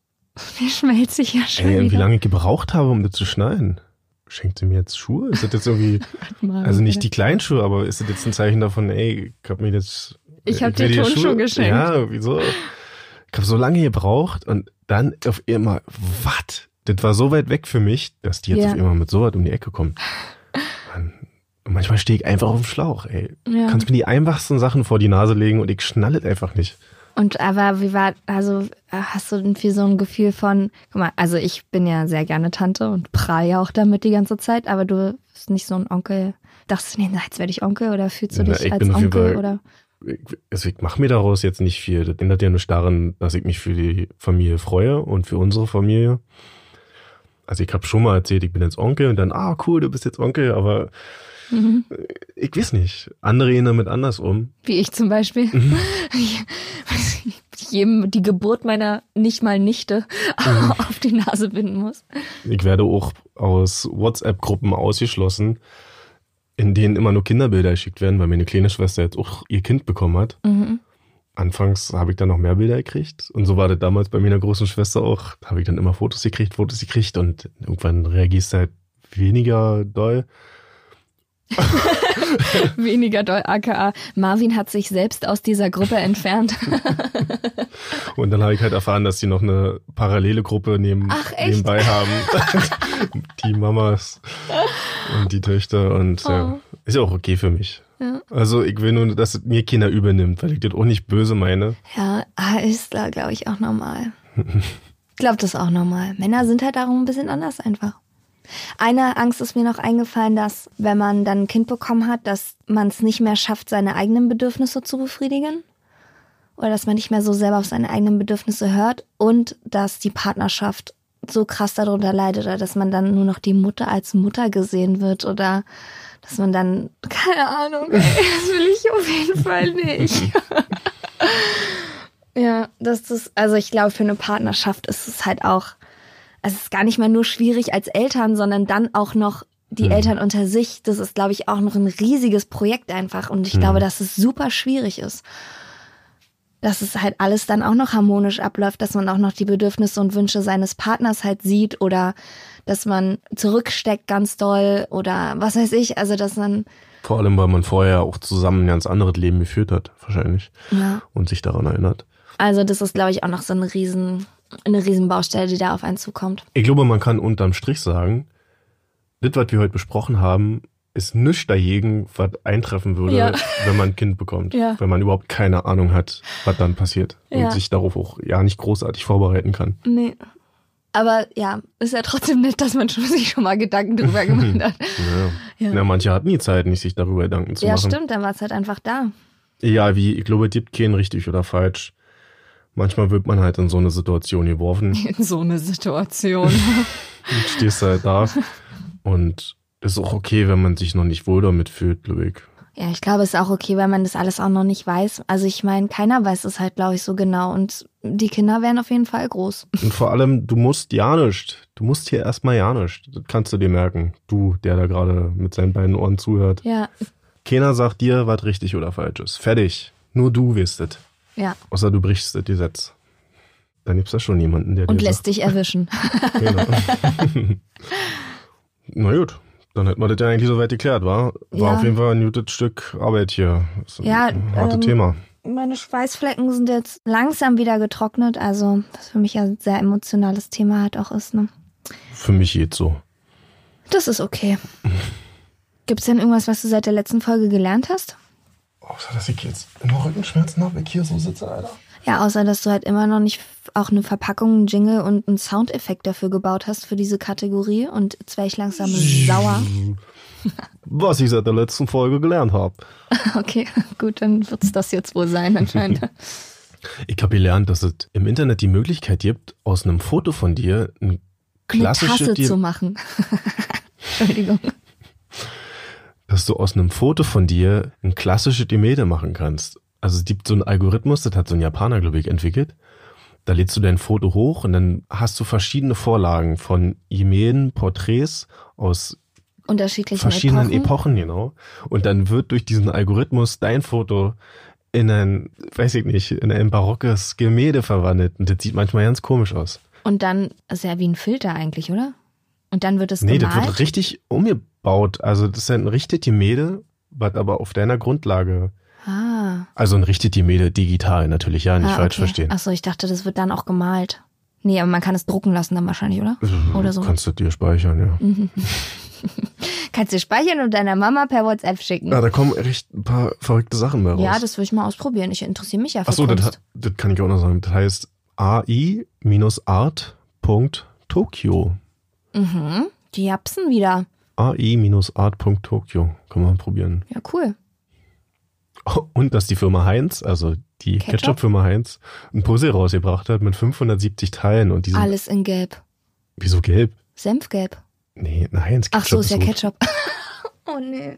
mir schmelzt ich ja schon Ey, wie wieder. lange ich gebraucht habe, um das zu schneiden. Schenkt sie mir jetzt Schuhe? Ist das jetzt irgendwie, Mal also nicht die kleinen Schuhe, aber ist das jetzt ein Zeichen davon, ey, ich hab mir jetzt... Ich hab dir Schuhe- Turnschuhe geschenkt. Ja, wieso? Ich habe so lange gebraucht und dann auf einmal, was? Das war so weit weg für mich, dass die jetzt Ja. auf einmal mit so was um die Ecke kommt. Und manchmal stehe ich einfach auf dem Schlauch, ey. Ja. Kannst mir die einfachsten Sachen vor die Nase legen und ich schnalle es einfach nicht. Und aber wie war, also hast du denn viel so ein Gefühl von, guck mal, also ich bin ja sehr gerne Tante und prall ja auch damit die ganze Zeit, aber du bist nicht so ein Onkel. Dachtest du, nee, jetzt werde ich Onkel oder fühlst du Na, dich ich als Onkel oder? Ich, also ich mache mir daraus jetzt nicht viel. Das ändert ja nur daran, dass ich mich für die Familie freue und für unsere Familie. Also ich habe schon mal erzählt, ich bin jetzt Onkel und dann, ah cool, du bist jetzt Onkel, aber Mhm. ich weiß nicht. Andere gehen damit anders um. Wie ich zum Beispiel. Mhm. Jedem die Geburt meiner nicht mal Nichte Mhm. auf die Nase binden muss. Ich werde auch aus WhatsApp-Gruppen ausgeschlossen, in denen immer nur Kinderbilder geschickt werden, weil meine kleine Schwester jetzt auch ihr Kind bekommen hat. Mhm. Anfangs habe ich dann noch mehr Bilder gekriegt und so war das damals bei meiner großen Schwester auch. Da habe ich dann immer Fotos gekriegt, Fotos gekriegt und irgendwann reagierst du halt weniger doll. Weniger doll, aka Marvin hat sich selbst aus dieser Gruppe entfernt. Und dann habe ich halt erfahren, dass sie noch eine parallele Gruppe neben, Ach, nebenbei haben. die Mamas und die Töchter und ja, Oh. ist ja auch okay für mich. Ja. Also ich will nur, dass es mir Kinder übernimmt, weil ich das auch nicht böse meine. Ja, ist da, glaube ich, auch normal. Ich glaube, das ist auch normal. Männer sind halt darum ein bisschen anders einfach. Eine Angst ist mir noch eingefallen, dass wenn man dann ein Kind bekommen hat, dass man es nicht mehr schafft, seine eigenen Bedürfnisse zu befriedigen. Oder dass man nicht mehr so selber auf seine eigenen Bedürfnisse hört und dass die Partnerschaft so krass darunter leidet oder dass man dann nur noch die Mutter als Mutter gesehen wird oder dass man dann, keine Ahnung, ey, das will ich auf jeden Fall nicht. Ja, das ist, also ich glaube, für eine Partnerschaft ist es halt auch, es ist gar nicht mehr nur schwierig als Eltern, sondern dann auch noch die Mhm. Eltern unter sich. Das ist, glaube ich, auch noch ein riesiges Projekt einfach. Und ich Mhm. glaube, dass es super schwierig ist. Dass es halt alles dann auch noch harmonisch abläuft, dass man auch noch die Bedürfnisse und Wünsche seines Partners halt sieht oder dass man zurücksteckt ganz doll oder was weiß ich. Also, dass man, Vor allem, weil man vorher auch zusammen ein ganz anderes Leben geführt hat, wahrscheinlich. ja. Und sich daran erinnert. Also, das ist, glaube ich, auch noch so eine riesen, eine riesen Baustelle, die da auf einen zukommt. Ich glaube, man kann unterm Strich sagen, das, was wir heute besprochen haben, ist nichts dagegen, was eintreffen würde, Ja. wenn man ein Kind bekommt. Ja. Wenn man überhaupt keine Ahnung hat, was dann passiert. Ja. Und sich darauf auch ja nicht großartig vorbereiten kann. Nee. Aber ja, ist ja trotzdem nett, dass man schon, sich schon mal Gedanken drüber gemacht hat. Ja. Ja. Ja. manche hatten nie Zeit, nicht sich darüber Gedanken zu Ja, machen. stimmt, dann war es halt einfach da. Egal wie, ich glaube, es gibt keinen richtig oder falsch. Manchmal wird man halt in so eine Situation geworfen. In so eine Situation. und stehst halt da. Und es ist auch okay, wenn man sich noch nicht wohl damit fühlt, ich. Ja, ich glaube, es ist auch okay, weil man das alles auch noch nicht weiß. Also ich meine, keiner weiß es halt, glaube ich, so genau. Und die Kinder werden auf jeden Fall groß. Und vor allem, du musst ja nicht. Du musst hier erstmal ja nicht. Das kannst du dir merken. Du, der da gerade mit seinen beiden Ohren zuhört. Ja, Keiner sagt dir, was richtig oder falsch ist. Fertig. Nur du wirst es. Ja. Außer du brichst das Gesetz. Dann gibt's da schon jemanden, der Und lässt dich erwischen. sagt. Genau. Na gut. Dann hätten wir das ja eigentlich soweit geklärt, war? War Ja. auf jeden Fall ein gutes Stück Arbeit hier. Das ist Ja, ein hartes ähm, Thema. Meine Schweißflecken sind jetzt langsam wieder getrocknet. Also, was für mich ja ein sehr emotionales Thema halt auch ist. Ne? Für mich geht's so. Das ist okay. Gibt's denn irgendwas, was du seit der letzten Folge gelernt hast? Außer, dass ich jetzt immer Rückenschmerzen habe, wenn ich hier so sitze, Alter. Ja, außer dass du halt immer noch nicht auch eine Verpackung, einen Jingle und einen Soundeffekt dafür gebaut hast für diese Kategorie. Und jetzt wäre ich langsam sauer. Was ich seit der letzten Folge gelernt habe. Okay, gut, dann wird's das jetzt wohl sein anscheinend. Ich habe gelernt, dass es im Internet die Möglichkeit gibt, aus einem Foto von dir ein Eine klassisches, Tasse Di- zu machen. Entschuldigung. Dass du aus einem Foto von dir ein klassisches Gemälde machen kannst. Also es gibt so einen Algorithmus, das hat so ein Japaner, glaube ich, entwickelt. Da lädst du dein Foto hoch und dann hast du verschiedene Vorlagen von Gemälden, Porträts aus Unterschiedlichen verschiedenen Epochen. Epochen, genau. Und dann wird durch diesen Algorithmus dein Foto in ein, weiß ich nicht, in ein barockes Gemälde verwandelt. Und das sieht manchmal ganz komisch aus. Und dann ist ja wie ein Filter eigentlich, oder? Und dann wird es Nee, das gemalt. wird richtig umgebaut. Also das ist ein richtiges Gemälde, was aber auf deiner Grundlage, ah. also ein richtiges Gemälde digital natürlich, ja, nicht ah, falsch okay. verstehen. Achso, ich dachte, das wird dann auch gemalt. Nee, aber man kann es drucken lassen dann wahrscheinlich, oder? Oder so. Kannst du dir speichern, ja. Kannst du speichern und deiner Mama per WhatsApp schicken. Ja, da kommen echt ein paar verrückte Sachen bei raus. Ja, das will ich mal ausprobieren. Ich interessiere mich ja für Achso, das, das kann ich auch noch sagen. Das heißt ai-art.tokyo. Mhm. Die Japsen wieder. ai-art.tokyo. Kann man probieren. Ja, cool. Und dass die Firma Heinz, also die Ketchup? Ketchup-Firma Heinz, ein Puzzle rausgebracht hat mit 570 Teilen und die sind, Alles in Gelb. wieso gelb? Senfgelb. Nee, ein Heinz Ach so, ist ja rot. Ketchup. oh nee.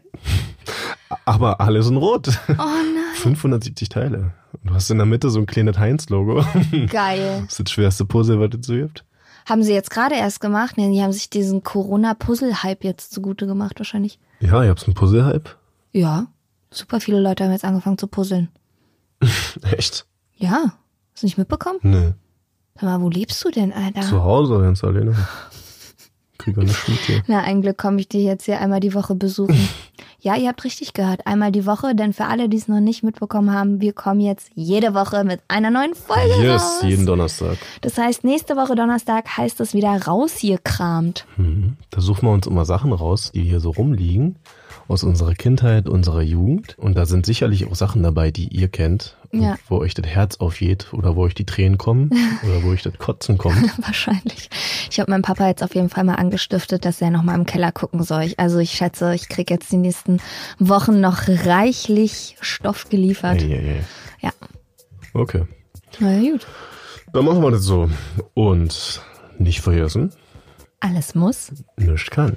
Aber alles in rot. Oh nein. 570 Teile. Und du hast in der Mitte so ein kleines Heinz-Logo. Geil. Das ist das schwerste Puzzle, was es so gibt. Haben sie jetzt gerade erst gemacht? Nee, die haben sich diesen Corona-Puzzle-Hype jetzt zugute gemacht wahrscheinlich. Ja, ihr habt einen Puzzle-Hype? Ja. Super viele Leute haben jetzt angefangen zu puzzeln. Echt? Ja. Hast du nicht mitbekommen? Nee. Sag mal, wo lebst du denn, Alter? Zu Hause ganz alleine. Krieg auch nicht mit hier. Na, ein Glück komme ich dir jetzt hier einmal die Woche besuchen. ja, ihr habt richtig gehört. Einmal die Woche, denn für alle, die es noch nicht mitbekommen haben, wir kommen jetzt jede Woche mit einer neuen Folge Yes, raus. jeden Donnerstag. Das heißt, nächste Woche Donnerstag heißt es wieder rausgekramt. Mhm. Da suchen wir uns immer Sachen raus, die hier so rumliegen. Aus unserer Kindheit, unserer Jugend. Und da sind sicherlich auch Sachen dabei, die ihr kennt. Ja. Wo euch das Herz aufgeht oder wo euch die Tränen kommen oder wo euch das Kotzen kommt. Wahrscheinlich. Ich habe meinem Papa jetzt auf jeden Fall mal angestiftet, dass er noch mal im Keller gucken soll. Ich- Also ich schätze, ich krieg jetzt die nächsten Wochen noch reichlich Stoff geliefert. Ei, ei, ei. Ja. Okay. Na ja, gut. Dann machen wir das so. Und nicht vergessen, Alles muss. nichts kann.